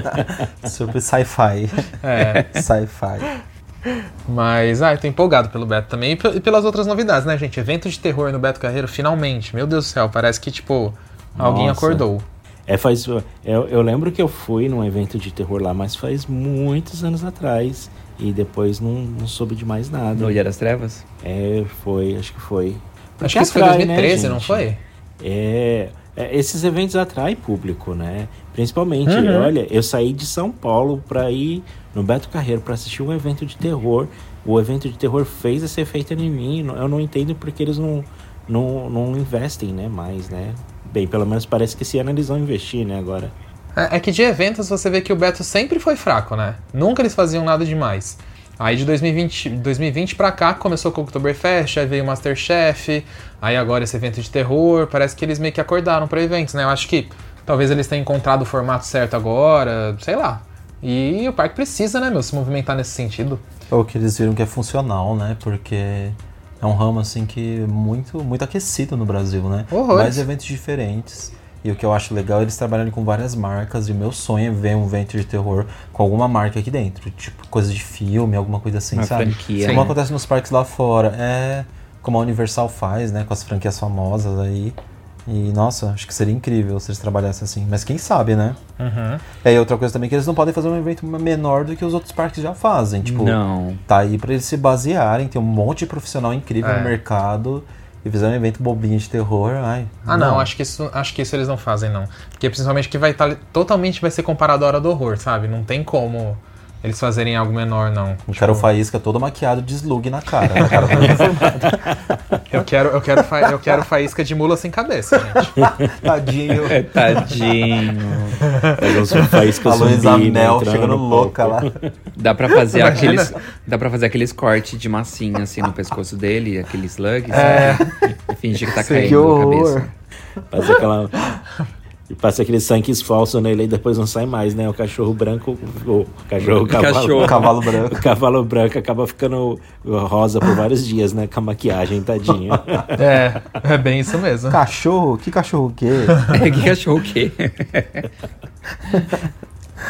Super sci-fi. É. Sci-fi. Mas, ah, eu tô empolgado pelo Beto também e e pelas outras novidades, né, gente? Evento de terror no Beto Carreiro, finalmente. Meu Deus do céu, parece que, tipo, alguém Nossa. acordou. É, faz. Eu, eu lembro que eu fui num evento de terror lá, mas faz muitos anos atrás. E depois não, não soube de mais nada. No Ilha das Trevas? É, foi, acho que foi. Acho que isso foi atrai, né, 2013, não foi? É, é, esses eventos atraem público, né? Principalmente, Uhum. olha, eu saí de São Paulo pra ir no Beto Carreiro pra assistir um evento de terror. O evento de terror fez esse efeito em mim. Eu não entendo porque eles não, não, não investem, né, mais, né? Bem, pelo menos parece que esse ano eles vão investir, né, agora. É, é que de eventos você vê que o Beto sempre foi fraco, né? Nunca eles faziam nada demais. Aí de 2020, 2020 pra cá começou com o Oktoberfest, aí veio o Masterchef, aí agora esse evento de terror, parece que eles meio que acordaram pra eventos, né? Eu acho que talvez eles tenham encontrado o formato certo agora, sei lá. E o parque precisa, né, meu, se movimentar nesse sentido. Ou que eles viram que é funcional, né? Porque é um ramo assim que é muito, muito aquecido no Brasil, né? Horrores. Mais eventos diferentes. E o que eu acho legal é eles trabalharem com várias marcas. E o meu sonho é ver um evento de terror com alguma marca aqui dentro. Tipo, coisa de filme, alguma coisa assim, Uma sabe? franquia, Como né? acontece nos parques lá fora. É como a Universal faz, né? Com as franquias famosas aí. E, nossa, acho que seria incrível se eles trabalhassem assim. Mas quem sabe, né? Uhum. É, e outra coisa também que eles não podem fazer um evento menor do que os outros parques já fazem. Tipo, Não. tá aí pra eles se basearem, tem um monte de profissional incrível É. no mercado e fizer um evento bobinho de terror, ai. Ah, não, acho que isso, acho que isso eles não fazem não, porque principalmente que vai estar totalmente vai ser comparado à hora do horror, sabe? Não tem como eles fazerem algo menor não. Eu quero o Faísca todo maquiado de slug na cara. na cara. Eu quero, eu quero, fa- eu quero faísca de mula sem cabeça, gente. Tadinho. É, tadinho. Fazer uns faíscas A Luísa Mel chegando louca lá. Dá pra fazer Imagina. aqueles. Dá pra fazer aqueles cortes de massinha assim no pescoço dele, aquele slug, É. sabe? E fingir que tá Sim, caindo que a horror. cabeça. Fazer aquela. E passa aquele sangue falso nele e depois não sai mais, né? O cachorro branco. O cachorro, o cavalo. Cachorro. Cavalo O branco. cavalo branco acaba ficando rosa por vários dias, né? Com a maquiagem, tadinho. É, é bem isso mesmo. Cachorro? Que cachorro o quê? É, que achou o quê?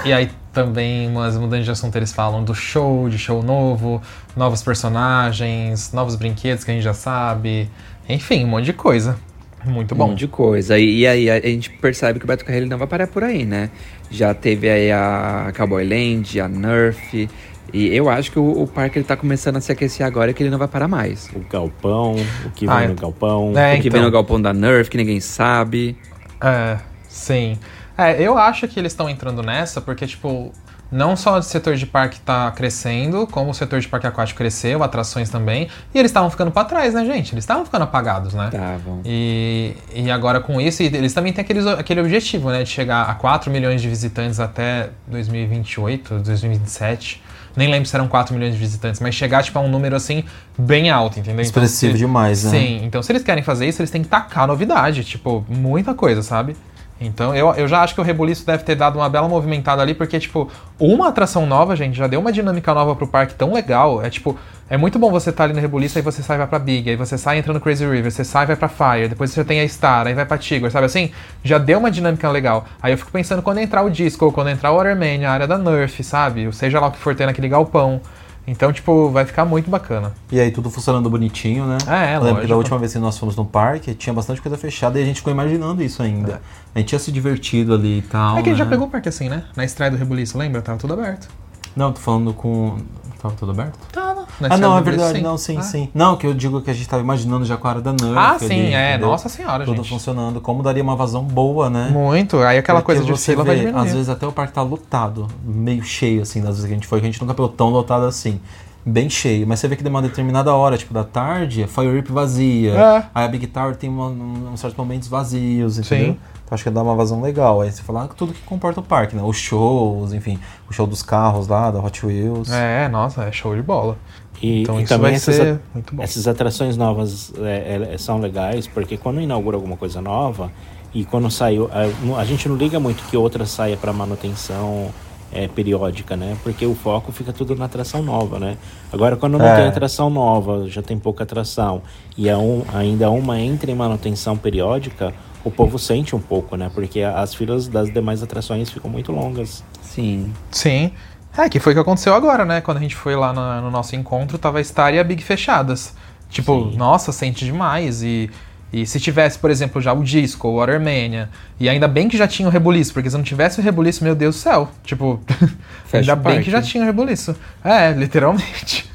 E aí também, umas mudanças de assunto, eles falam do show, de show novo, novos personagens, novos brinquedos que a gente já sabe. Enfim, um monte de coisa. Muito Um bom. monte de coisa. E, e aí a, gente percebe que o Beto Carreiro não vai parar por aí, né? Já teve aí a Cowboy Land, a Nerf. E eu acho que o, o parque ele tá começando a se aquecer agora e que ele não vai parar mais. O galpão, o que Ah, vem é. no galpão. É, o que então. vem no galpão da Nerf, que ninguém sabe. É, sim. É, eu acho que eles estão entrando nessa porque, tipo, não só o setor de parque tá crescendo, como o setor de parque aquático cresceu, atrações também, e eles estavam ficando pra trás, né, gente? Eles estavam ficando apagados, né? Estavam. E, e agora com isso, eles também têm aqueles, aquele objetivo, né, de chegar a 4 milhões de visitantes até 2028, 2027. Nem lembro se eram 4 milhões de visitantes, mas chegar tipo, a um número assim bem alto, entendeu? Então, Expressivo se- demais, né? Sim, então se eles querem fazer isso, eles têm que tacar novidade, tipo, muita coisa, sabe? Então eu, eu já acho que o Rebuliço deve ter dado uma bela movimentada ali, porque, tipo, uma atração nova, gente, já deu uma dinâmica nova pro parque tão legal. É tipo, é muito bom você estar ali no Rebuliço, aí você sai vai pra Big, aí você sai entra no Crazy River, você sai vai pra Fire, depois você tem a Star, aí vai pra Tigre, sabe assim? Já deu uma dinâmica legal. Aí eu fico pensando quando entrar o Disco, ou quando entrar o Waterman, a área da Nerf, sabe? Ou seja lá o que for ter naquele galpão. Então, tipo, vai ficar muito bacana. E aí tudo funcionando bonitinho, né? É, é, lembro que da última vez que nós fomos no parque, tinha bastante coisa fechada e a gente ficou imaginando isso ainda. A gente tinha se divertido ali e tal. É que a gente já né? pegou o parque assim, né? Na estreia do Rebuliço, lembra? Tava tudo aberto. Não, tô falando com. Tava tudo aberto? Tava. Na Ah, não, é verdade, não, sim, Ah. sim. Não, que eu digo que a gente tava imaginando já com a área da Nerf. Ah, ali, sim, é. entendeu? Nossa senhora, Tudo gente. funcionando. Como daria uma vazão boa, né? Muito. Aí aquela Porque coisa de você fila vai vê, diminuir. Às vezes até o parque tá lotado, meio cheio, assim, das vezes que a gente foi, que a gente nunca pegou tão lotado assim. Bem cheio. Mas você vê que de uma determinada hora, tipo da tarde, a Fire Rip vazia. É. Aí a Big Tower tem uma, um, uns certos momentos vazios, entendeu? Sim. Então acho que dá uma vazão legal. Aí você fala ah, tudo que comporta o parque, né? Os shows, enfim, o show dos carros lá, da Hot Wheels. É, nossa, é show de bola. E, Então e isso também vai essas, ser a- muito bom. essas atrações novas é, é, são legais, porque quando inaugura alguma coisa nova, e quando saiu. A, a gente não liga muito que outra saia para manutenção é, periódica, né? Porque o foco fica tudo na atração nova, né? Agora, quando não É. tem atração nova, já tem pouca atração, e a um, ainda uma entra em manutenção periódica, o povo sente um pouco, né? Porque as filas das demais atrações ficam muito longas. Sim. Sim. É, que foi o que aconteceu agora, né? Quando a gente foi lá na- no, nosso encontro, tava a Star e a Big fechadas. Tipo, nossa, sente demais. E, e se tivesse, por exemplo, já o Disco, o Watermania, e ainda bem que já tinha o Rebuliço, porque se não tivesse o Rebuliço, meu Deus do céu. Tipo, ainda bem que já tinha o Rebuliço. É, literalmente.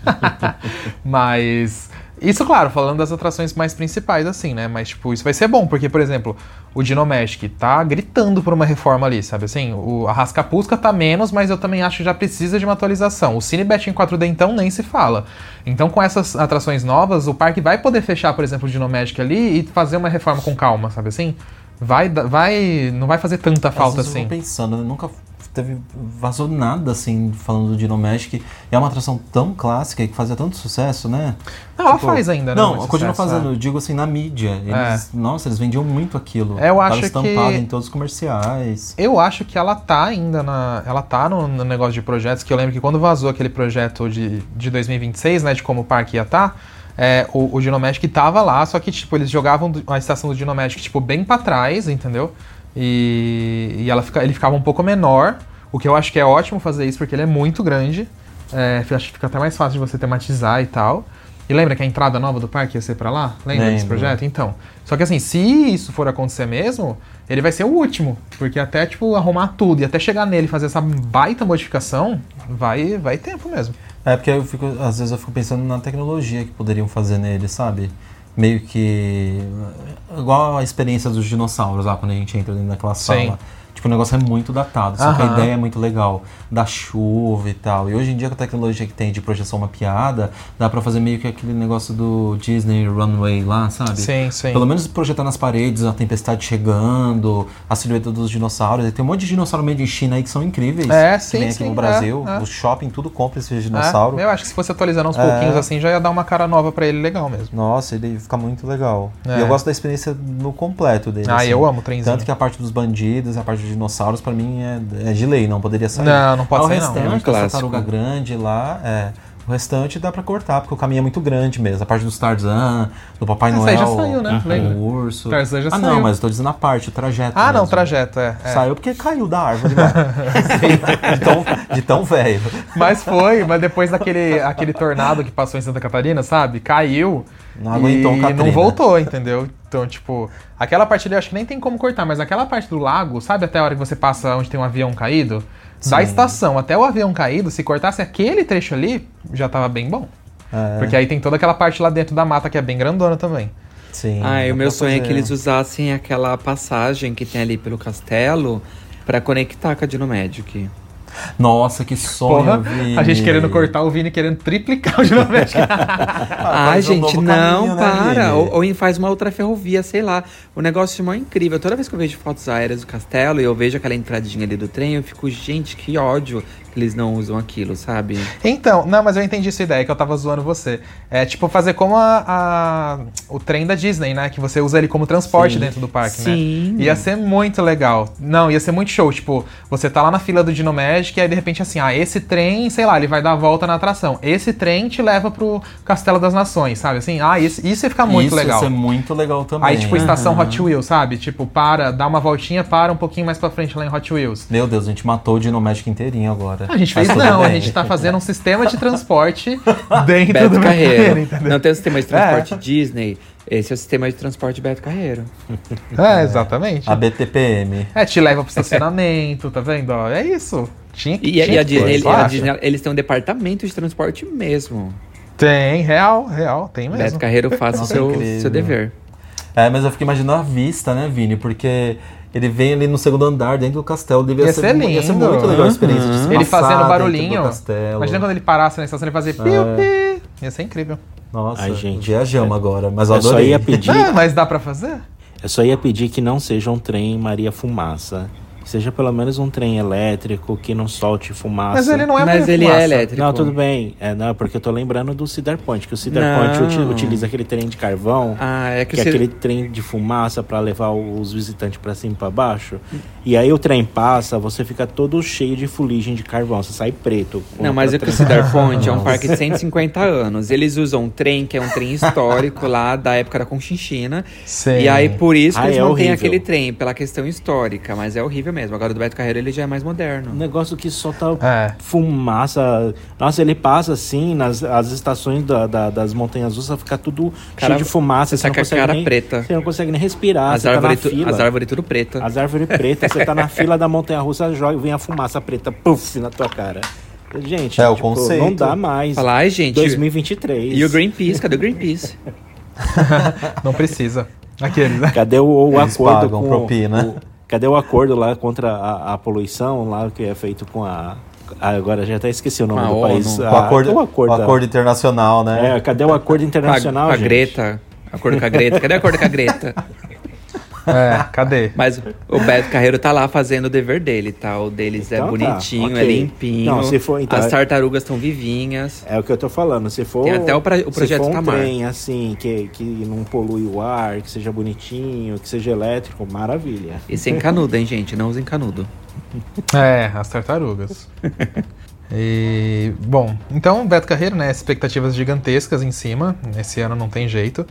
Mas. Isso, claro, falando das atrações mais principais, assim, né? Mas, tipo, isso vai ser bom, porque, por exemplo, o Dinomagic tá gritando por uma reforma ali, sabe assim? O, a Rascapusca tá menos, mas eu também acho que já precisa de uma atualização. O Cinebet em 4D, então, nem se fala. Então, com essas atrações novas, o parque vai poder fechar, por exemplo, o Dinomagic ali e fazer uma reforma com calma, sabe assim? Vai, vai, não vai fazer tanta falta Às vezes assim. Eu tô pensando, né? nunca teve, vazou nada assim, falando do Dinomagic. É uma atração tão clássica e que fazia tanto sucesso, né? Não, ela faz ainda, né, Não, muito continua sucesso, fazendo, é. eu digo assim, na mídia. Eles, Nossa, eles vendiam muito aquilo. É, eu acho que- em todos os comerciais. Eu acho que ela tá ainda na. Ela tá no, no negócio de projetos, que eu lembro que quando vazou aquele projeto de, de 2026, né? De como o parque ia estar, o, o Dinomagic tava lá, só que, tipo, eles jogavam a estação do Dinomagic, tipo, bem pra trás, entendeu? E, e ela fica, ele ficava um pouco menor, o que eu acho que é ótimo fazer isso, porque ele é muito grande. É, acho que fica até mais fácil de você tematizar e tal. E lembra que a entrada nova do parque ia ser pra lá? Lembra desse Lembro. projeto? Então. Só que assim, se isso for acontecer mesmo, ele vai ser o último. Porque até, tipo, arrumar tudo e até chegar nele e fazer essa baita modificação, vai, vai tempo mesmo. É, porque eu fico, às vezes eu fico pensando na tecnologia que poderiam fazer nele, sabe? Meio que. Igual a experiência dos dinossauros lá quando a gente entra dentro daquela Sim. Tipo, o negócio é muito datado, só que a ideia é muito legal. Da chuva e tal. E hoje em dia, com a tecnologia que tem de projeção mapeada, dá pra fazer meio que aquele negócio do Disney Runway lá, sabe? Sim, sim. Pelo menos projetar nas paredes a tempestade chegando, a silhueta dos dinossauros. E tem um monte de dinossauro made in China aí que são incríveis. É, que sim, vem aqui sim, no Brasil. é, é. O shopping, tudo compra esses É, dinossauros. eu acho que se fosse atualizando aos É. pouquinhos assim, já ia dar uma cara nova pra ele legal mesmo. Nossa, ele fica muito legal. É. E eu gosto da experiência no completo dele. Ah, assim. eu amo o trenzinho. Tanto que a parte dos bandidos, a parte dinossauros, pra mim é, é de lei, não poderia sair. Não, não pode Ah, sair, não. O restante, É um tartaruga grande lá, é. O restante dá pra cortar, porque o caminho é muito grande mesmo. A parte dos Tarzan, do Papai Essa Noel. já saiu, né? o Lembra? urso. Tarzan já ah, saiu. não, mas eu tô dizendo a parte, o trajeto. Ah, não, mesmo. trajeto, é. é. Saiu porque caiu da árvore lá. de tão, de tão velho. Mas foi, mas depois daquele aquele tornado que passou em Santa Catarina, sabe? Caiu. Não aguentou e Katrina. não voltou, entendeu? Então, tipo, aquela parte ali eu acho que nem tem como cortar, mas aquela parte do lago, sabe até a hora que você passa onde tem um avião caído? Da Sim. estação até o avião caído, se cortasse aquele trecho ali, já tava bem bom. É, Porque aí tem toda aquela parte lá dentro da mata que é bem grandona também. sim. Ah, e o meu sonho é que fazer. eles usassem aquela passagem que tem ali pelo castelo pra conectar com a Dinomagic. Nossa, que sonho, Porra, Vini. a gente querendo cortar o Vini querendo triplicar o Dinomagic. Ah, um gente, novo não, caminho, né, para. Vini? ou, ou faz uma outra ferrovia, sei lá. O negócio é mó incrível. Toda vez que eu vejo fotos aéreas do castelo e eu vejo aquela entradinha ali do trem, eu fico, gente, que ódio que eles não usam aquilo, sabe? Então, não, mas eu entendi sua ideia, que eu tava zoando você. É tipo fazer como a, a- o trem da Disney, né? Que você usa ele como transporte Sim. dentro do parque, Sim. né? Ia ser muito legal. Não, ia ser muito show. Tipo, você tá lá na fila do Dinomagic e aí de repente assim, ah, esse trem, sei lá, ele vai dar a volta na atração. Esse trem te leva pro Castelo das Nações, sabe? Assim, ah, isso, isso ia ficar muito Isso legal. Ia ser muito legal também. Aí, tipo, estação Hot Wheels, sabe? Tipo, para, dá uma voltinha, para um pouquinho mais pra frente lá em Hot Wheels. Meu Deus, a gente matou o Dinomagic inteirinho agora. A gente fez não, a gente tá fazendo um sistema de transporte dentro Beto do Carreiro. Não tem o sistema de transporte Disney. Esse é o sistema de transporte Beto Carreiro. É, exatamente. A BTPM. É, te leva pro estacionamento, tá vendo? É isso. Tinha que E, e tinha a que Disney, ele- a. Disney, eles têm um departamento de transporte mesmo. Tem, real, real, tem mesmo. Beto Carreiro, faça o seu, incrível. seu dever. É, mas eu fiquei imaginando a vista, né, Vini? Porque ele vem ali no segundo andar, dentro do castelo. Devia Ia ser, ser Ia ser lindo. muito legal a experiência de se Ele fazendo barulhinho. Imagina quando ele parasse na estação, ele fazia piu, pi. Ia ser incrível. Nossa, Ai, gente. viajamos agora, mas eu Eu só ia pedir, Ah, mas dá pra fazer? eu só ia pedir que não seja um trem Maria Fumaça. Seja pelo menos um trem elétrico que não solte fumaça. Mas ele não é Mas ele Fumaça. é elétrico. Não, tudo bem. É, não, porque eu tô lembrando do Cedar Point, que o Cedar Não. Point uti- utiliza aquele trem de carvão, Ah, é que, que é aquele trem de fumaça pra levar os visitantes pra cima e pra baixo. E aí o trem passa, você fica todo cheio de fuligem de carvão, você sai preto. Não, mas é que o Cedar Point é um parque de 150 anos. Eles usam um trem que é um trem histórico lá da época da Conchinchina. Sim. E aí, por isso que Ah, eles é mantêm horrível. aquele trem, pela questão histórica. Mas é horrível mesmo. Agora o do Beto Carreiro ele já é mais moderno. Um negócio que solta É. fumaça. Nossa, ele passa assim nas as estações da- da- das montanhas russas, fica tudo Cara, cheio de fumaça. você tá não consegue cara nem, preta. Você não consegue nem respirar. as, você tá na árvores tu- fila. as árvores tudo preta. As árvores pretas, você tá na fila da montanha russa, joga e vem a fumaça preta, puff, na tua cara. Gente, É o tipo, conceito. não dá mais. Falar, ai, gente. 2023. E o Greenpeace, cadê o Greenpeace? Não precisa. Aqueles, né? Cadê o, o acordo pagam com propina. Cadê o acordo lá contra a, a poluição lá que é feito com a ah, agora já até esqueci o nome a do ONU. país. O acordo, o o acordo, acordo internacional, né? É, cadê o acordo a, internacional, com a gente? Greta. Acordo com a Greta. Cadê o acordo com a Greta? É, cadê? Mas o Beto Carreiro tá lá fazendo o dever dele, tá? O deles é Então tá, bonitinho, é ok. limpinho. Não, se for, então, As é- tartarugas estão vivinhas. É o que eu tô falando. Se for, Tem até o pra- o projeto se for um Tamar. trem assim que, que não polui o ar, que seja bonitinho, que seja elétrico, maravilha. E sem canudo, hein, gente? Não usem canudo. É, as tartarugas. E, bom, então Beto Carreiro, né? Expectativas gigantescas em cima. Esse ano não tem jeito.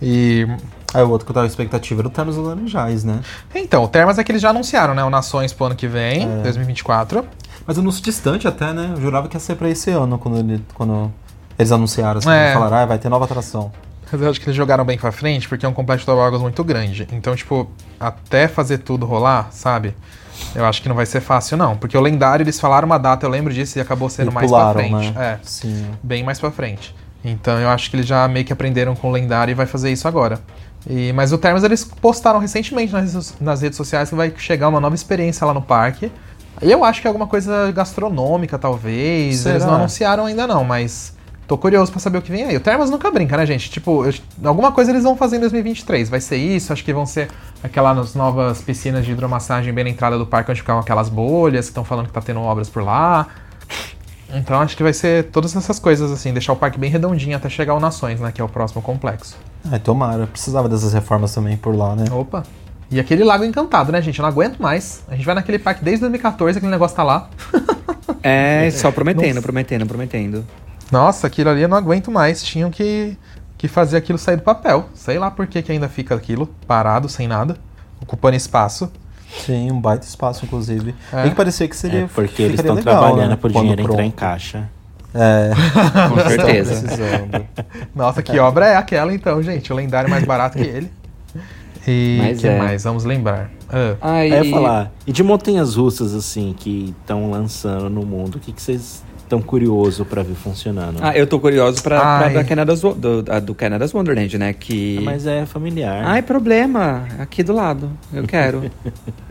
E. Aí o outro que eu tava expectativa era o Ternos dos Laranjais, né? Então, o Termas é que eles já anunciaram, né? O Nações pro ano que vem, É. 2024. Mas anúncio distante até, né? Eu jurava que ia ser pra esse ano, quando, ele- quando eles anunciaram, assim, É. falaram, ah, vai ter nova atração. Mas eu acho que eles jogaram bem pra frente, porque é um complexo de toboáguas muito grande. Então, tipo, até fazer tudo rolar, sabe? Eu acho que não vai ser fácil, não. Porque o lendário, eles falaram uma data, eu lembro disso, e acabou sendo E mais pularam, pra frente. né? É, Sim. bem mais pra frente. Então eu acho que eles já meio que aprenderam com o lendário e vai fazer isso agora. E, mas o Termas eles postaram recentemente nas, redes- nas redes sociais que vai chegar uma nova experiência lá no parque. E eu acho que é alguma coisa gastronômica, talvez. Será? Eles não anunciaram ainda não, mas tô curioso pra saber o que vem aí. O Termas nunca brinca, né, gente? Tipo, eu- alguma coisa eles vão fazer em 2023. Vai ser isso, acho que vão ser aquelas novas piscinas de hidromassagem bem na entrada do parque, onde ficam aquelas bolhas que estão falando que tá tendo obras por lá. Então acho que vai ser todas essas coisas, assim, deixar o parque bem redondinho até chegar ao Nações, né? Que é o próximo complexo. Ai, tomara. Precisava dessas reformas também por lá, né? Opa! E aquele lago encantado, né, gente? Eu não aguento mais. A gente vai naquele parque desde 2014, aquele negócio tá lá. É, só prometendo, Nossa. prometendo, prometendo. Nossa, aquilo ali eu não aguento mais. Tinham que, que fazer aquilo sair do papel. Sei lá por que, que ainda fica aquilo parado, sem nada, ocupando espaço. Sim, um baita espaço, inclusive. É. Bem que parecia que seria. É porque eles estão legal, trabalhando né? pro Quando dinheiro entrar em pronto. caixa. É. Com certeza. Nossa, que obra é aquela então, gente? O lendário mais barato que ele. E Mas que é. mais? Vamos lembrar. Ah, Ai, Aí eu ia falar, e de montanhas russas assim que estão lançando no mundo, o que, que vocês estão curiosos pra ver funcionando? Ah, eu tô curioso pra, pra da Canada's, do, a- do Canada's Wonderland, né? Que. Mas é familiar. Ai, problema. Aqui do lado. Eu quero.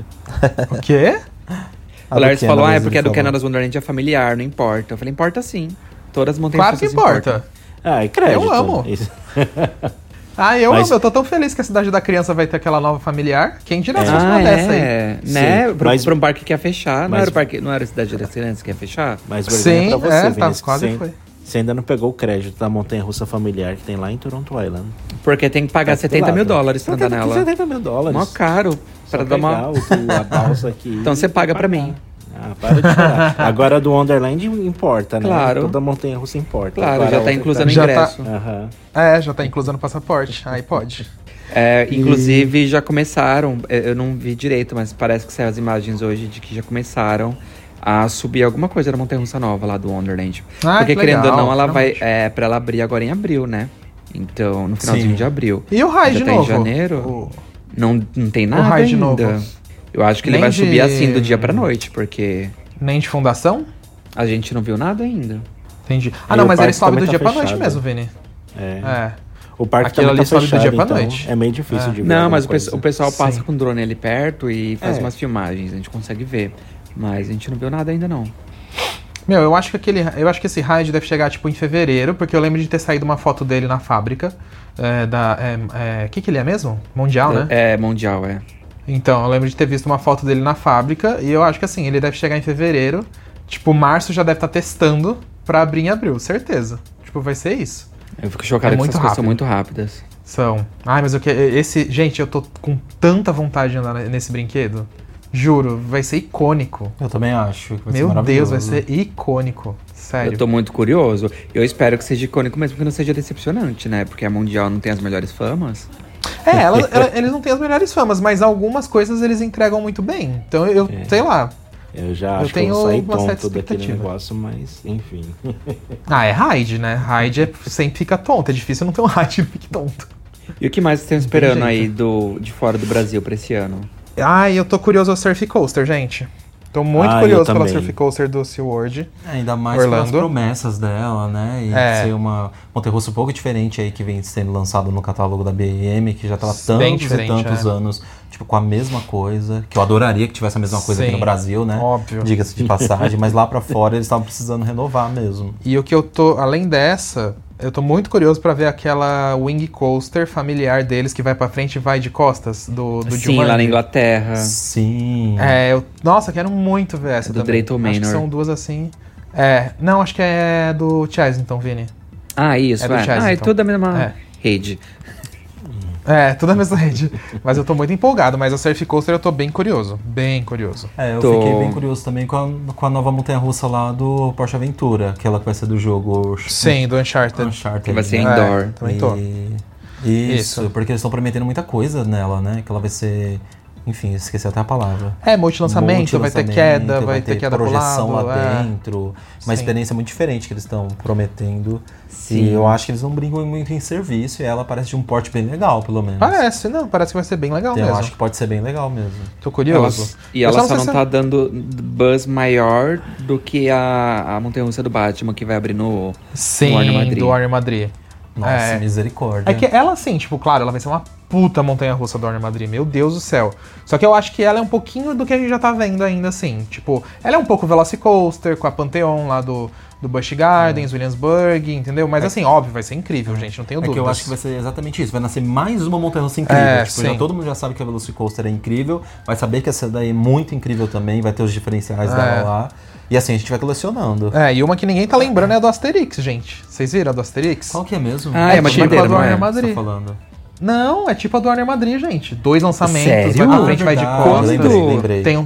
o quê? A o Lars falou, ah, é porque a do falou. Canada's Wonderland é familiar, não importa. Eu falei, importa sim. Todas as montanhas Claro que importa. Ah, e crédito. Eu amo. Ah, eu Mas- amo. Eu tô tão feliz que a cidade da criança vai ter aquela nova familiar. Quem dirá se É. fosse uma Ah, dessa aí? é. Né? Sim, Pra, mas- pra um parque que ia fechar. Não, mas- era o parque, não era a cidade das crianças que ia fechar? Mas vergonha Sim, pra você, é, tá, quase você, foi. Você ainda não pegou o crédito da montanha russa familiar que tem lá em Toronto Island. Porque tem que pagar Tá do 70 mil dólares pra andar 70 nela. 70 mil dólares. Mó caro. Só Pra dar uma... o, a balsa aqui. Então você paga pra mim. Ah, para de chorar. Agora a do Wonderland importa, né? Claro. Toda montanha russa importa. Claro, Agora já a tá inclusa no Já tá- ingresso. Aham. É, já tá inclusa no passaporte. Aí pode. É, inclusive, já começaram, é, eu não vi direito, mas parece que saiu as imagens hoje de que já começaram a subir alguma coisa na Montanha Russa Nova lá do Wonderland. Ah, Porque, que querendo legal, ou não, ela vai. finalmente. É, pra ela abrir agora em abril, né? Então, no finalzinho Sim. de abril. E o raio Já de tá em novo? janeiro? O- Não, não tem nada raio de ainda. novo. Eu acho que ele Nem vai de- subir assim do dia pra noite, porque Nem de fundação? a gente não viu nada ainda. Entendi. Ah, E não, o mas ele parque sobe do também dia tá pra noite fechado. mesmo, Vini. É. É. O parque Aquilo também ali tá sobe do fechado, dia pra então noite. É meio difícil É. de ver Não, mas o, coisa. o pessoal passa Sim. com o drone ali perto e faz É. umas filmagens, a gente consegue ver. Mas a gente não viu nada ainda não. Meu, eu acho que aquele. Eu acho que esse raid deve chegar, tipo, em fevereiro, porque eu lembro de ter saído uma foto dele na fábrica. É, da. É, é, que que ele é mesmo? Mundial, né? É, mundial, é. Então, eu lembro de ter visto uma foto dele na fábrica e eu acho que assim, ele deve chegar em fevereiro. Tipo, março já deve estar testando pra abrir em abril, certeza. Tipo, vai ser isso. Eu fico chocado É que muito essas coisas são muito rápidas. São. Ai, mas eu que esse, gente, eu tô com tanta vontade de andar nesse brinquedo. Juro, vai ser icônico. Eu também acho. que Vai ser Meu Deus, vai ser icônico. Sério. Eu tô muito curioso. Eu espero que seja icônico mesmo que não seja decepcionante, né? Porque a Mundial não tem as melhores famas. É, ela- ela- eles não têm as melhores famas, mas algumas coisas eles entregam muito bem. Então eu, É. sei lá. Eu já Eu acho que eu tenho certa tonto daquele expectativa. negócio, mas enfim. Ah, é raid, né? Raid é, sempre fica tonto. É difícil não ter um raid que fique tonto. E o que mais vocês estão esperando aí do, de fora do Brasil pra esse ano? Ai, eu tô curioso ao Surf Coaster, gente. Tô muito Ah, curioso pela. Surf Coaster do SeaWorld. Ainda mais pelas Orlando. promessas dela, né? E É. ser uma montanha-russa um pouco diferente aí que vem sendo lançado no catálogo da BM, que já tá há Bem tantos e tantos é. anos, tipo, com a mesma coisa. Que eu adoraria que tivesse a mesma coisa aqui Sim, no Brasil, né? óbvio. Diga-se de passagem, mas lá pra fora eles estavam precisando renovar mesmo. E o que eu tô, além dessa, eu tô muito curioso pra ver aquela Wing Coaster familiar deles que vai pra frente e vai de costas do, do Sim, Jumanji. lá na Inglaterra. Sim. É, eu, nossa, quero muito ver essa Do também. Drayton Acho que Manor. são duas assim. É, não, acho que é do Chesington, Vini. Ah, isso, É é. do ah, é então. tudo a mesma É. rede. É, tudo a mesma rede. Mas eu tô muito empolgado, mas a Surf Coaster eu tô bem curioso. Bem curioso. É, eu Tô- fiquei bem curioso também com a, com a nova montanha-russa lá do Porsche Aventura, aquela que vai ser do jogo Sim, do Uncharted. Uncharted. Que vai ser né? indoor. também tô. E- Isso, Isso. porque eles estão prometendo muita coisa nela, né? Que ela vai ser. Enfim, esqueci até a palavra. É, multilançamento, vai ter Multilançamento, queda, vai ter queda pro projeção lado. lá é. dentro. Uma Sim. experiência muito diferente que eles estão prometendo. Sim. E eu acho que eles não brincam muito em serviço e ela parece de um porte bem legal, pelo menos. Parece, não, parece que vai ser bem legal Então, eu mesmo. acho que pode ser bem legal mesmo. Tô Ela- curioso. e Eu ela só não se- tá dando buzz maior do que a, a montanha-russa do Batman que vai abrir no, Sim, no Warner Madrid. do Warner Madrid. Nossa, É. misericórdia. É que ela, assim, tipo, claro, ela vai ser uma puta montanha-russa do Warner Madrid, meu Deus do céu. Só que eu acho que ela é um pouquinho do que a gente já tá vendo ainda, assim. Tipo, ela é um pouco Velocicoaster, com a Pantheon lá do, do Busch Gardens, Williamsburg, entendeu? Mas, assim, óbvio, vai ser incrível, gente, não tenho É que dúvidas. eu acho que vai ser exatamente isso. Vai nascer mais uma montanha-russa incrível. É, tipo, já, todo mundo já sabe que a Velocicoaster é incrível. Vai saber que essa daí é muito incrível também. Vai ter os diferenciais É. dela lá. E assim a gente vai colecionando. É, e uma que ninguém tá lembrando é a do Asterix, gente. Vocês viram a do Asterix? Qual que é mesmo? Ah, é, É tipo madeira, a do Warner é? Madrid. Tá falando? Não, é tipo a do Warner Madrid, gente. Dois lançamentos, Sério? vai pra Ah, frente, vai de costas. Lembrei, lembrei. Tem um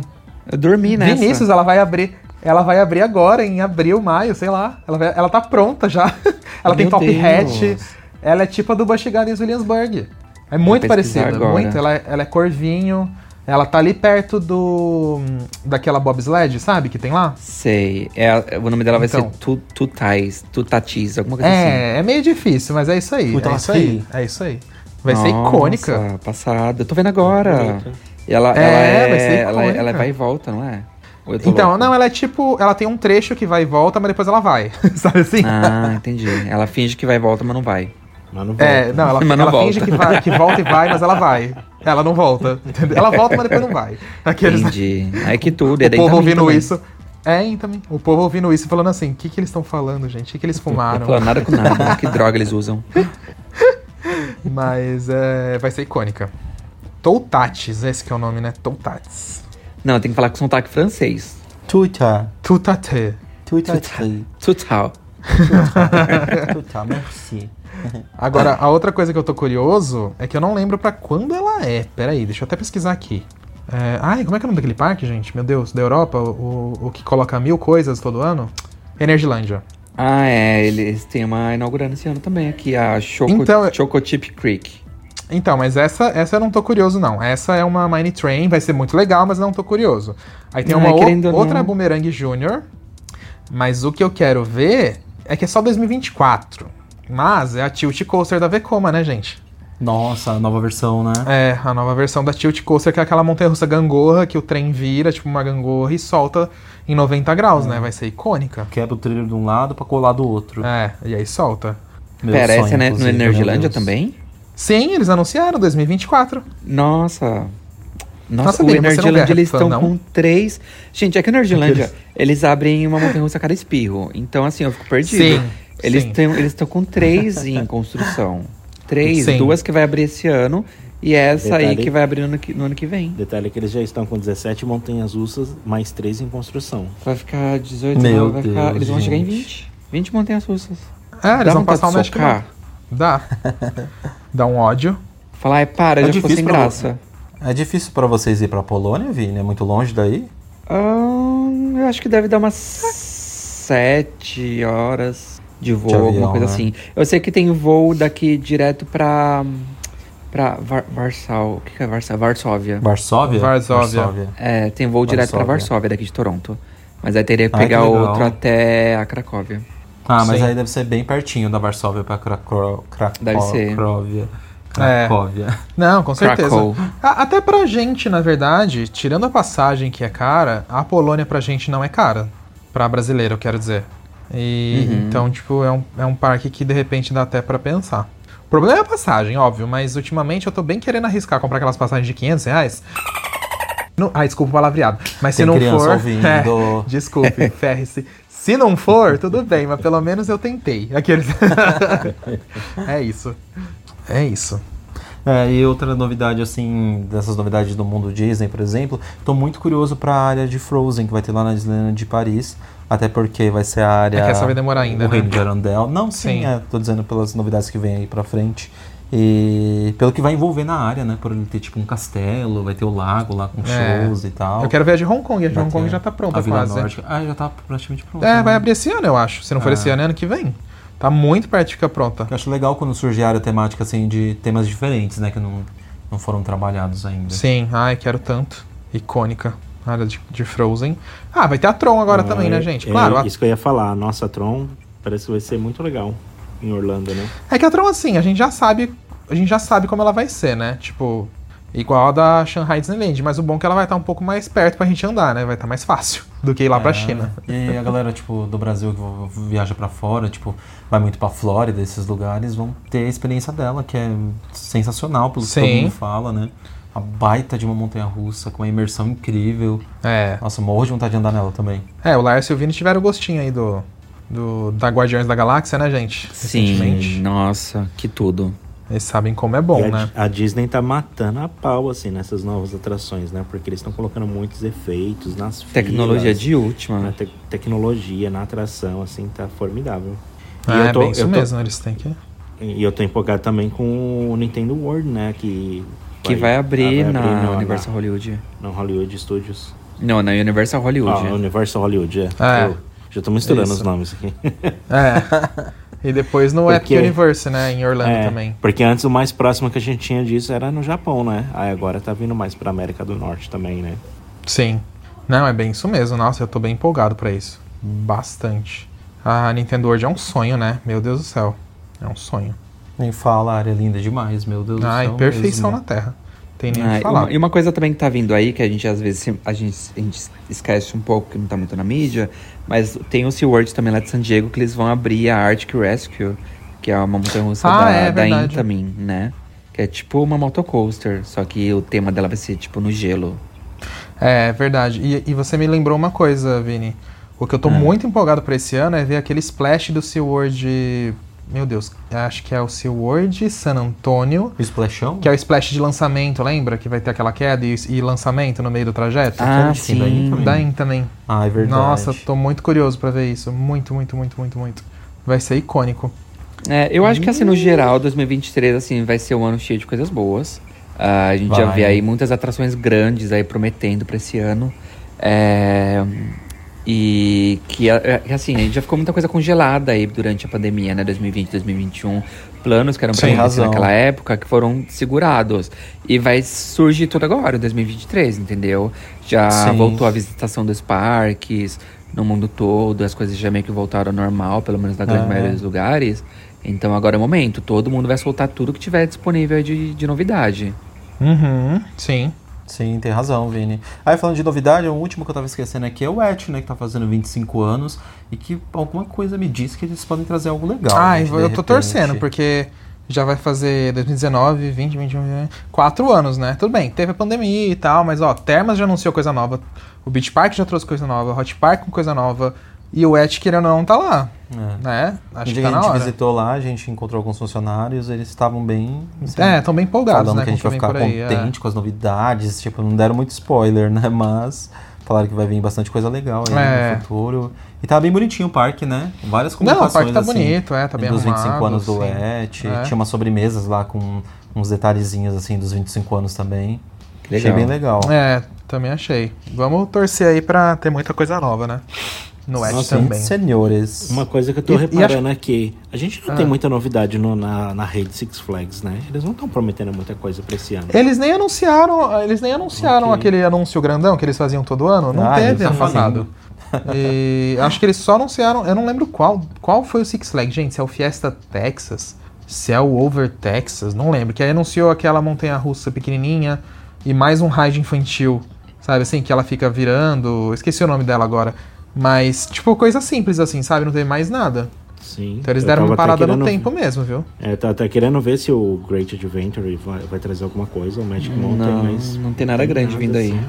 Eu dormi nessa. Vinícius, ela vai abrir. Ela vai abrir agora, em abril, maio, sei lá. Ela, vai- ela tá pronta já. ela tem Meu top Deus. hatch. Ela é tipo a do Busch Gardens Williamsburg. É muito parecida, muito. Ela, é- ela é corvinho. Ela tá ali perto do. daquela bobsled, sabe? Que tem lá? Sei. É, o nome dela vai Então. ser Tu- Tutais, Tutatis, alguma coisa assim. É, é meio difícil, mas é isso aí. Puta, é isso aí. É isso aí. Vai ser Nossa, icônica. Passada. Eu tô vendo agora. E ela, É, ela é, vai ser ela, é- ela icônica. vai e volta, não é? Então, louco? não, ela é tipo. Ela tem um trecho que vai e volta, mas depois ela vai. Sabe assim? Ah, entendi. Ela finge que vai e volta, mas não vai. Mas não volta. É, não, ela, Mas não ela volta. finge que, vai- que volta e vai, mas ela vai. Ela não volta. entendeu? Ela volta, mas depois não vai. Aqueles, Entendi. Aí que tudo. O daí povo ouvindo também. isso. É, hein, também. O povo ouvindo isso e falando assim: o que, que eles estão falando, gente? O que, que eles Não fumaram? falando nada com nada. que droga eles usam. Mas é, vai ser icônica. Toutatis, esse que é o nome, né? Toutatis. Não, tem que falar com sotaque francês. Tuta. Tutate. Tuta. Tutal. Tuta, merci. Agora, a outra coisa que eu tô curioso é que eu não lembro pra quando ela é. Pera aí, deixa eu até pesquisar aqui. É, ai, como é que é o nome daquele parque, gente? Meu Deus, da Europa, o, o que coloca mil coisas todo ano? Energilândia. Ah, é. Eles têm uma inaugurando esse ano também aqui, a Choco, Então, Choco Chip Creek. Então, mas essa, essa eu não tô curioso, não. Essa é uma Mine Train, vai ser muito legal, mas não tô curioso. Aí tem Ai, uma o- ou não. outra Boomerang Junior, mas o que eu quero ver é que é só 2024. Mas é a Tilt Coaster da Vekoma, né, gente? Nossa, a nova versão, né? É, a nova versão da Tilt Coaster, que é aquela montanha-russa gangorra, que o trem vira, tipo uma gangorra, e solta em 90 graus, né? Vai ser icônica. Quebra o trilho de um lado pra colar do outro. É, e aí solta. Meu Pera, sonho, essa é na- no Deus. também? Sim, eles anunciaram 2024. Nossa. Nossa, Nossa, o Bia, é eles estão com três... Gente, é que o Energylândia, Aqueles- eles abrem uma montanha-russa a cada espirro. Então, assim, eu fico perdido. Sim, Eles sim. têm- eles estão com três em construção. Três, Sim. duas que vai abrir esse ano e essa aí Detalhe- que vai abrir no ano que, no ano que vem. Detalhe é que eles já estão com 17 montanhas russas, mais 3 em construção. Vai ficar 18, Meu 19, vai ficar, Deus, eles vão chegar em gente. 20. 20 montanhas russas. É, eles Dá vão passar o? Map. Dá. Dá um ódio. Falar, ai, para, É já ficou sem graça. É difícil pra vocês ir pra Polônia, Vini? É muito longe daí? Ahn, eu acho que deve dar umas 7 horas de voo, De avião, alguma coisa né? assim. Eu sei que tem voo daqui direto pra, pra Var Varsal. O que, que é Varsal? Varsóvia. Varsóvia? Varsóvia. É, tem voo direto pra Varsóvia. Varsóvia daqui de Toronto. Mas aí teria que Ai, que pegar legal. outro até a Cracóvia. Ah, mas Sim. aí deve ser bem pertinho da Varsóvia pra Cracó- Deve ser. Cracóvia. É. Cracóvia. Não, com certeza. Krakow. A- Até pra gente, na verdade, tirando a passagem que é cara, a Polônia pra gente não é cara. Pra brasileiro, eu quero dizer. E Uhum. então, tipo, é um, é um parque que de repente dá até pra pensar. O problema é a passagem, óbvio, mas ultimamente eu tô bem querendo arriscar comprar aquelas passagens de 500 reais. Não, ai, desculpa o palavreado. Mas Tem se não for. ouvindo. É, desculpe, ferre-se. Se não for, tudo bem, mas pelo menos eu tentei. Aqueles. é isso. É isso. É, e outra novidade, assim, dessas novidades do mundo Disney, por exemplo, tô muito curioso pra área de Frozen, que vai ter lá na Disneyland de Paris. Até porque vai ser a área. É que essa vai demorar ainda, O né? Reino de Arandel. Não, sim, Sim. é, tô dizendo pelas novidades que vem aí pra frente. E pelo que vai envolver na área, né? Por ele ter tipo um castelo, vai ter o lago lá com É. shows e tal. Eu quero ver a de Hong Kong. A de Vai Hong Kong já tá pronta a Vila quase. Nórdica. Ah, já tá praticamente pronta. É, né? vai abrir esse ano, eu acho. Se não for Ah. esse ano, é ano que vem. Tá muito perto de ficar pronta. Eu acho legal quando surge área temática assim de temas diferentes, né? Que não, não foram trabalhados ainda. Sim, ai, quero tanto. Icônica. A área de, de Frozen. Ah, vai ter a Tron agora Não, também, é- né, gente? é Claro. a- Isso que eu ia falar. A nossa Tron parece que vai ser muito legal em Orlando, né? É que a Tron, assim, a gente já sabe. A gente já sabe como ela vai ser, né? Tipo, igual a da Shanghai Disneyland. Mas o bom é que ela vai estar um pouco mais perto pra gente andar, né? Vai estar mais fácil do que ir lá pra É, China. E a galera, tipo, do Brasil que viaja pra fora, tipo, vai muito pra Flórida, esses lugares, vão ter a experiência dela, que é sensacional, pelo que todo Sim. mundo fala, né? A baita de uma montanha russa, com uma imersão incrível. É. Nossa, morro de vontade de andar nela também. É, o Lars e o Vini tiveram gostinho aí do. do da Guardiões da Galáxia, né, gente? Sim, Recentemente. nossa, que tudo. Eles sabem como é bom, E a, né? a Disney tá matando a pau, assim, nessas novas atrações, né? Porque eles estão colocando muitos efeitos nas Tecnologia filas, de última. na te- tecnologia, na atração, assim, tá formidável. E Ah, eu é tô- bem isso tô- mesmo, eles têm que. E eu tô empolgado também com o Nintendo World, né? Que Que vai abrir, vai na no- Universal Hollywood. No Hollywood Studios. Não, na Universal Hollywood. Ah, Universal Hollywood, é. É. Eu já tô misturando Isso. os nomes aqui. É. e depois no Porque- Epic Universe, né? Em Orlando É, também. Porque antes o mais próximo que a gente tinha disso era no Japão, né? Aí agora tá vindo mais pra América do Norte também, né? Sim. Não, é bem isso mesmo. Nossa, eu tô bem empolgado pra isso. Bastante. A Nintendo World é um sonho, né? Meu Deus do céu. É um sonho. Nem fala, a área é linda demais, meu Deus Ai, do céu. perfeição na mesmo. Terra. Tem nem o Ah, que e, falar. uma, e uma coisa também que tá vindo aí, que a gente às vezes a gente, a gente esquece um pouco, que não tá muito na mídia, mas tem o SeaWorld também lá de San Diego, que eles vão abrir a Arctic Rescue, que é uma montanha-russa Ah, da, é da. Intamin, né? Que é tipo uma motocoaster, só que o tema dela vai ser tipo no gelo. É, verdade. E, e você me lembrou uma coisa, Vini. O que eu tô muito empolgado pra esse ano é ver aquele splash do SeaWorld. Meu Deus, acho que é o SeaWorld San Antônio. O splashão? Que é o splash de lançamento, lembra? Que vai ter aquela queda e, e lançamento no meio do trajeto? Ah, sim. Intamin? Da também. Ah, é verdade. Nossa, tô muito curioso pra ver isso. Muito, muito, muito, muito, muito. Vai ser icônico. É, eu acho que assim, no geral, 2023 assim, vai ser um ano cheio de coisas boas. Ah, a gente já Vai. vê aí muitas atrações grandes aí prometendo pra esse ano. É, e que, é, que, assim, a gente já ficou muita coisa congelada aí durante a pandemia, né? 2020, 2021. Planos que eram pra acontecer naquela época que foram segurados. E vai surgir tudo agora, em 2023, entendeu? Já Sim. voltou a visitação dos parques no mundo todo, as coisas já meio que voltaram ao normal, pelo menos na grande maioria dos lugares. Então agora é o momento, todo mundo vai soltar tudo que tiver disponível de, de novidade. Uhum, sim. Sim, tem razão, Vini. Aí falando de novidade, o último que eu tava esquecendo aqui é o Et, né? Que tá fazendo 25 anos e que alguma coisa me diz que eles podem trazer algo legal. Ai, gente, de eu tô repente. torcendo, porque já vai fazer 2019, 20, 21, 21, quatro anos, né? Tudo bem, teve a pandemia e tal, mas ó, Termas já anunciou coisa nova, o Beach Park já trouxe coisa nova, Hot Park com coisa nova, e o Et, querendo ou não, tá lá, É. né? Acho que tá que a na gente hora. visitou lá, a gente encontrou alguns funcionários, eles estavam bem. assim, É, estão bem empolgados, falando né? que a gente vai ficar aí, é. contente com as novidades. Tipo, não deram muito spoiler, né? Mas falaram que vai vir bastante coisa legal aí É. no futuro. E tá bem bonitinho o parque, né? Várias Não, o comunicações. parque tá assim, bonito, é, tá bem Dos 25 arrumado, anos do sim. ET. É. Tinha umas sobremesas lá com uns detalhezinhos assim dos 25 anos também. Que Achei legal. bem legal. É, também achei. Vamos torcer aí pra ter muita coisa nova, né? No Edge Nossa, também. Senhores. Uma coisa que eu tô E- e reparando aqui, a gente não Ah. tem muita novidade no- na, na rede Six Flags, né? Eles não estão prometendo muita coisa pra esse ano. Eles nem anunciaram, eles nem anunciaram Ok. aquele anúncio grandão que eles faziam todo ano. Não Ah, teve passado. E acho que eles só anunciaram, eu não lembro qual, qual foi o Six Flags, gente, se é o Fiesta Texas, se é o Over Texas, não lembro, que aí anunciou aquela montanha russa pequenininha e mais um ride infantil, sabe assim, que ela fica virando, esqueci o nome dela agora, mas tipo coisa simples assim, sabe, não teve mais nada. Sim. Então eles deram uma até parada no tempo mesmo, viu? É, tá, tá querendo ver se o Great Adventure vai, vai trazer alguma coisa, o Magic Mountain, Não, mas. não tem nada grande vindo aí. assim,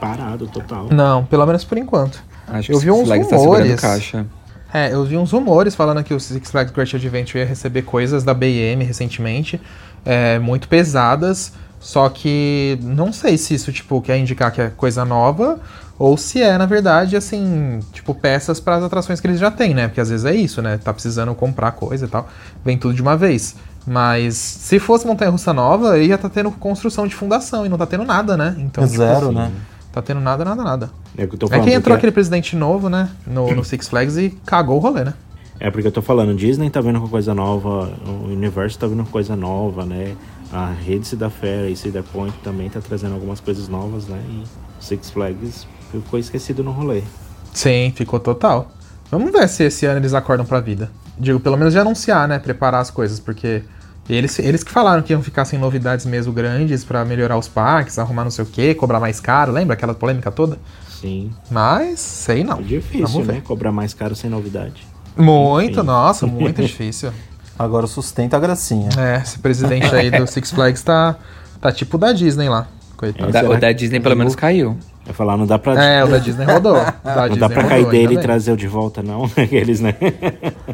Parado, total. Não, pelo menos por enquanto. Acho Eu que vi uns Flags tá rumores. caixa. É, eu vi uns rumores falando que o Six Flags Great Adventure ia receber coisas da BM recentemente, é, muito pesadas, só que não sei se isso, tipo, quer indicar que é coisa nova, ou se é, na verdade, assim, tipo, peças para as atrações que eles já têm, né? Porque às vezes é isso, né? Tá precisando comprar coisa e tal, vem tudo de uma vez. Mas se fosse Montanha Russa Nova, ia tá tendo construção de fundação, e não tá tendo nada, né? Então, tipo, Zero, assim, né? Tá tendo nada, nada, nada. É, que eu tô É falando, que entrou porque- aquele presidente novo, né? No, no Six Flags e cagou o rolê, né? É porque eu tô falando, Disney tá vindo com coisa nova, o Universo tá vindo com coisa nova, né? A rede Cedar Fair e Cedar Point também tá trazendo algumas coisas novas, né? E Six Flags ficou esquecido no rolê. Sim, ficou total. Vamos ver se esse ano eles acordam pra vida. Digo, pelo menos de anunciar, né? Preparar as coisas, porque eles, eles que falaram que iam ficar sem novidades mesmo grandes pra melhorar os parques, arrumar não sei o quê, cobrar mais caro, lembra aquela polêmica toda? Sim. Mas, sei não. É difícil, Vamos ver. né? Cobrar mais caro sem novidade. Muito, Enfim. nossa, muito difícil. Agora sustenta a gracinha. É, esse presidente aí do Six Flags tá, tá tipo o da Disney lá. O Coitado. da, o da Disney pelo menos caiu. Eu falar, não dá pra. É, o da Disney rodou. O da não Disney dá pra rodou, cair dele e trazer o de volta, não. Aqueles, né?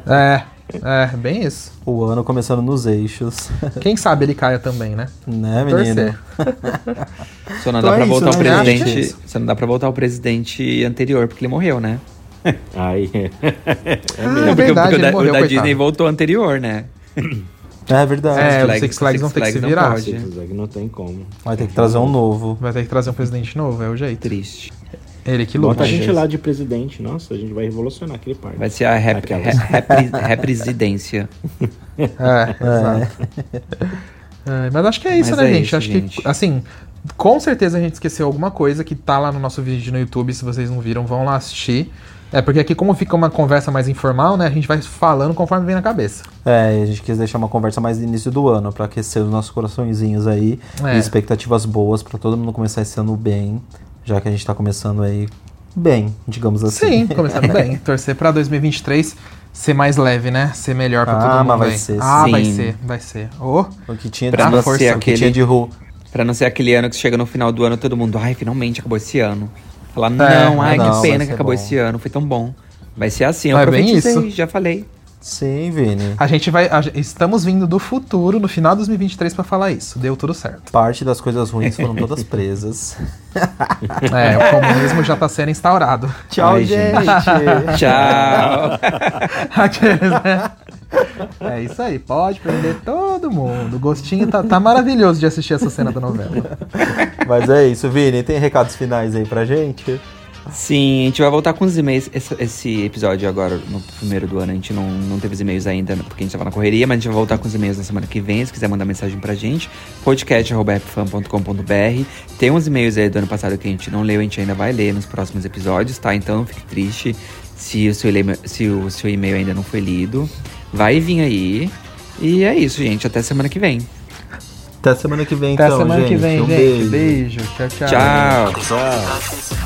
É, é, bem isso. O ano começando nos eixos. Quem sabe ele caia também, né? né, menino? Torcer. Só não Então dá é pra isso, voltar o né, gente? presidente. Só não dá pra voltar o presidente anterior, porque ele morreu, né? Aí. Ah, é porque, verdade, porque o ele da, morreu, o da coitado. Disney voltou anterior, né? É verdade. É, o Six Flags vão ter que se virar. não pode. Six Flags não tem como. Vai ter que trazer um novo. Vai ter que trazer um presidente novo, é o jeito. Triste. Ele que luta. Bota a gente lá de presidente. Nossa, a gente vai revolucionar aquele parque. Vai ser a rep, Aquelas. re- repri- represidência. É, exato. É, mas acho que é isso, Mas né, é gente? isso, acho gente. que, assim, com certeza a gente esqueceu alguma coisa que tá lá no nosso vídeo no YouTube. Se vocês não viram, vão lá assistir. É porque aqui, como fica uma conversa mais informal, né? A gente vai falando conforme vem na cabeça. É, e a gente quis deixar uma conversa mais no início do ano, pra aquecer os nossos coraçõezinhos aí. É. E expectativas boas pra todo mundo começar esse ano bem. Já que a gente tá começando aí bem, digamos assim. Sim, começando bem. Torcer pra 2023 ser mais leve, né? Ser melhor pra Ah, todo mundo. mas vai aí. ser, Ah, sim. vai ser, vai ser. Ô, O que tinha Pra de, não força, ser o que aquele- tinha de ru. Pra não ser aquele ano que chega no final do ano todo mundo, ai, finalmente acabou esse ano. Falar, É, não, ai, não, que pena que acabou bom. esse ano, foi tão bom. Vai ser assim, eu É bem profetizei, isso. já falei. Sim, Vini. a gente vai. a- estamos vindo do futuro, no final de 2023, pra falar isso. Deu tudo certo. Parte das coisas ruins foram todas presas. É, o comunismo já tá sendo instaurado. Tchau, Ai, gente. Tchau. Aqueles, né? É isso aí, pode prender todo mundo. O gostinho tá, tá maravilhoso de assistir essa cena da novela. Mas é isso, Vini. Tem recados finais aí pra gente? Sim, a gente vai voltar com os e-mails. Esse, esse episódio agora, no primeiro do ano, a gente não, não teve os e-mails ainda, porque a gente tava na correria, mas a gente vai voltar com os e-mails na semana que vem. Se quiser mandar mensagem pra gente, podcast.fm.com.br. Tem uns e-mails aí do ano passado que a gente não leu, a gente ainda vai ler nos próximos episódios, tá? Então não fique triste se o seu, e-mail- se o seu e-mail ainda não foi lido. Vai vir aí. E é isso, gente. Até semana que vem. Até semana que vem, Até então, semana gente. que vem, um gente. beijo. Beijo. Tchau, tchau. Tchau. Atenção,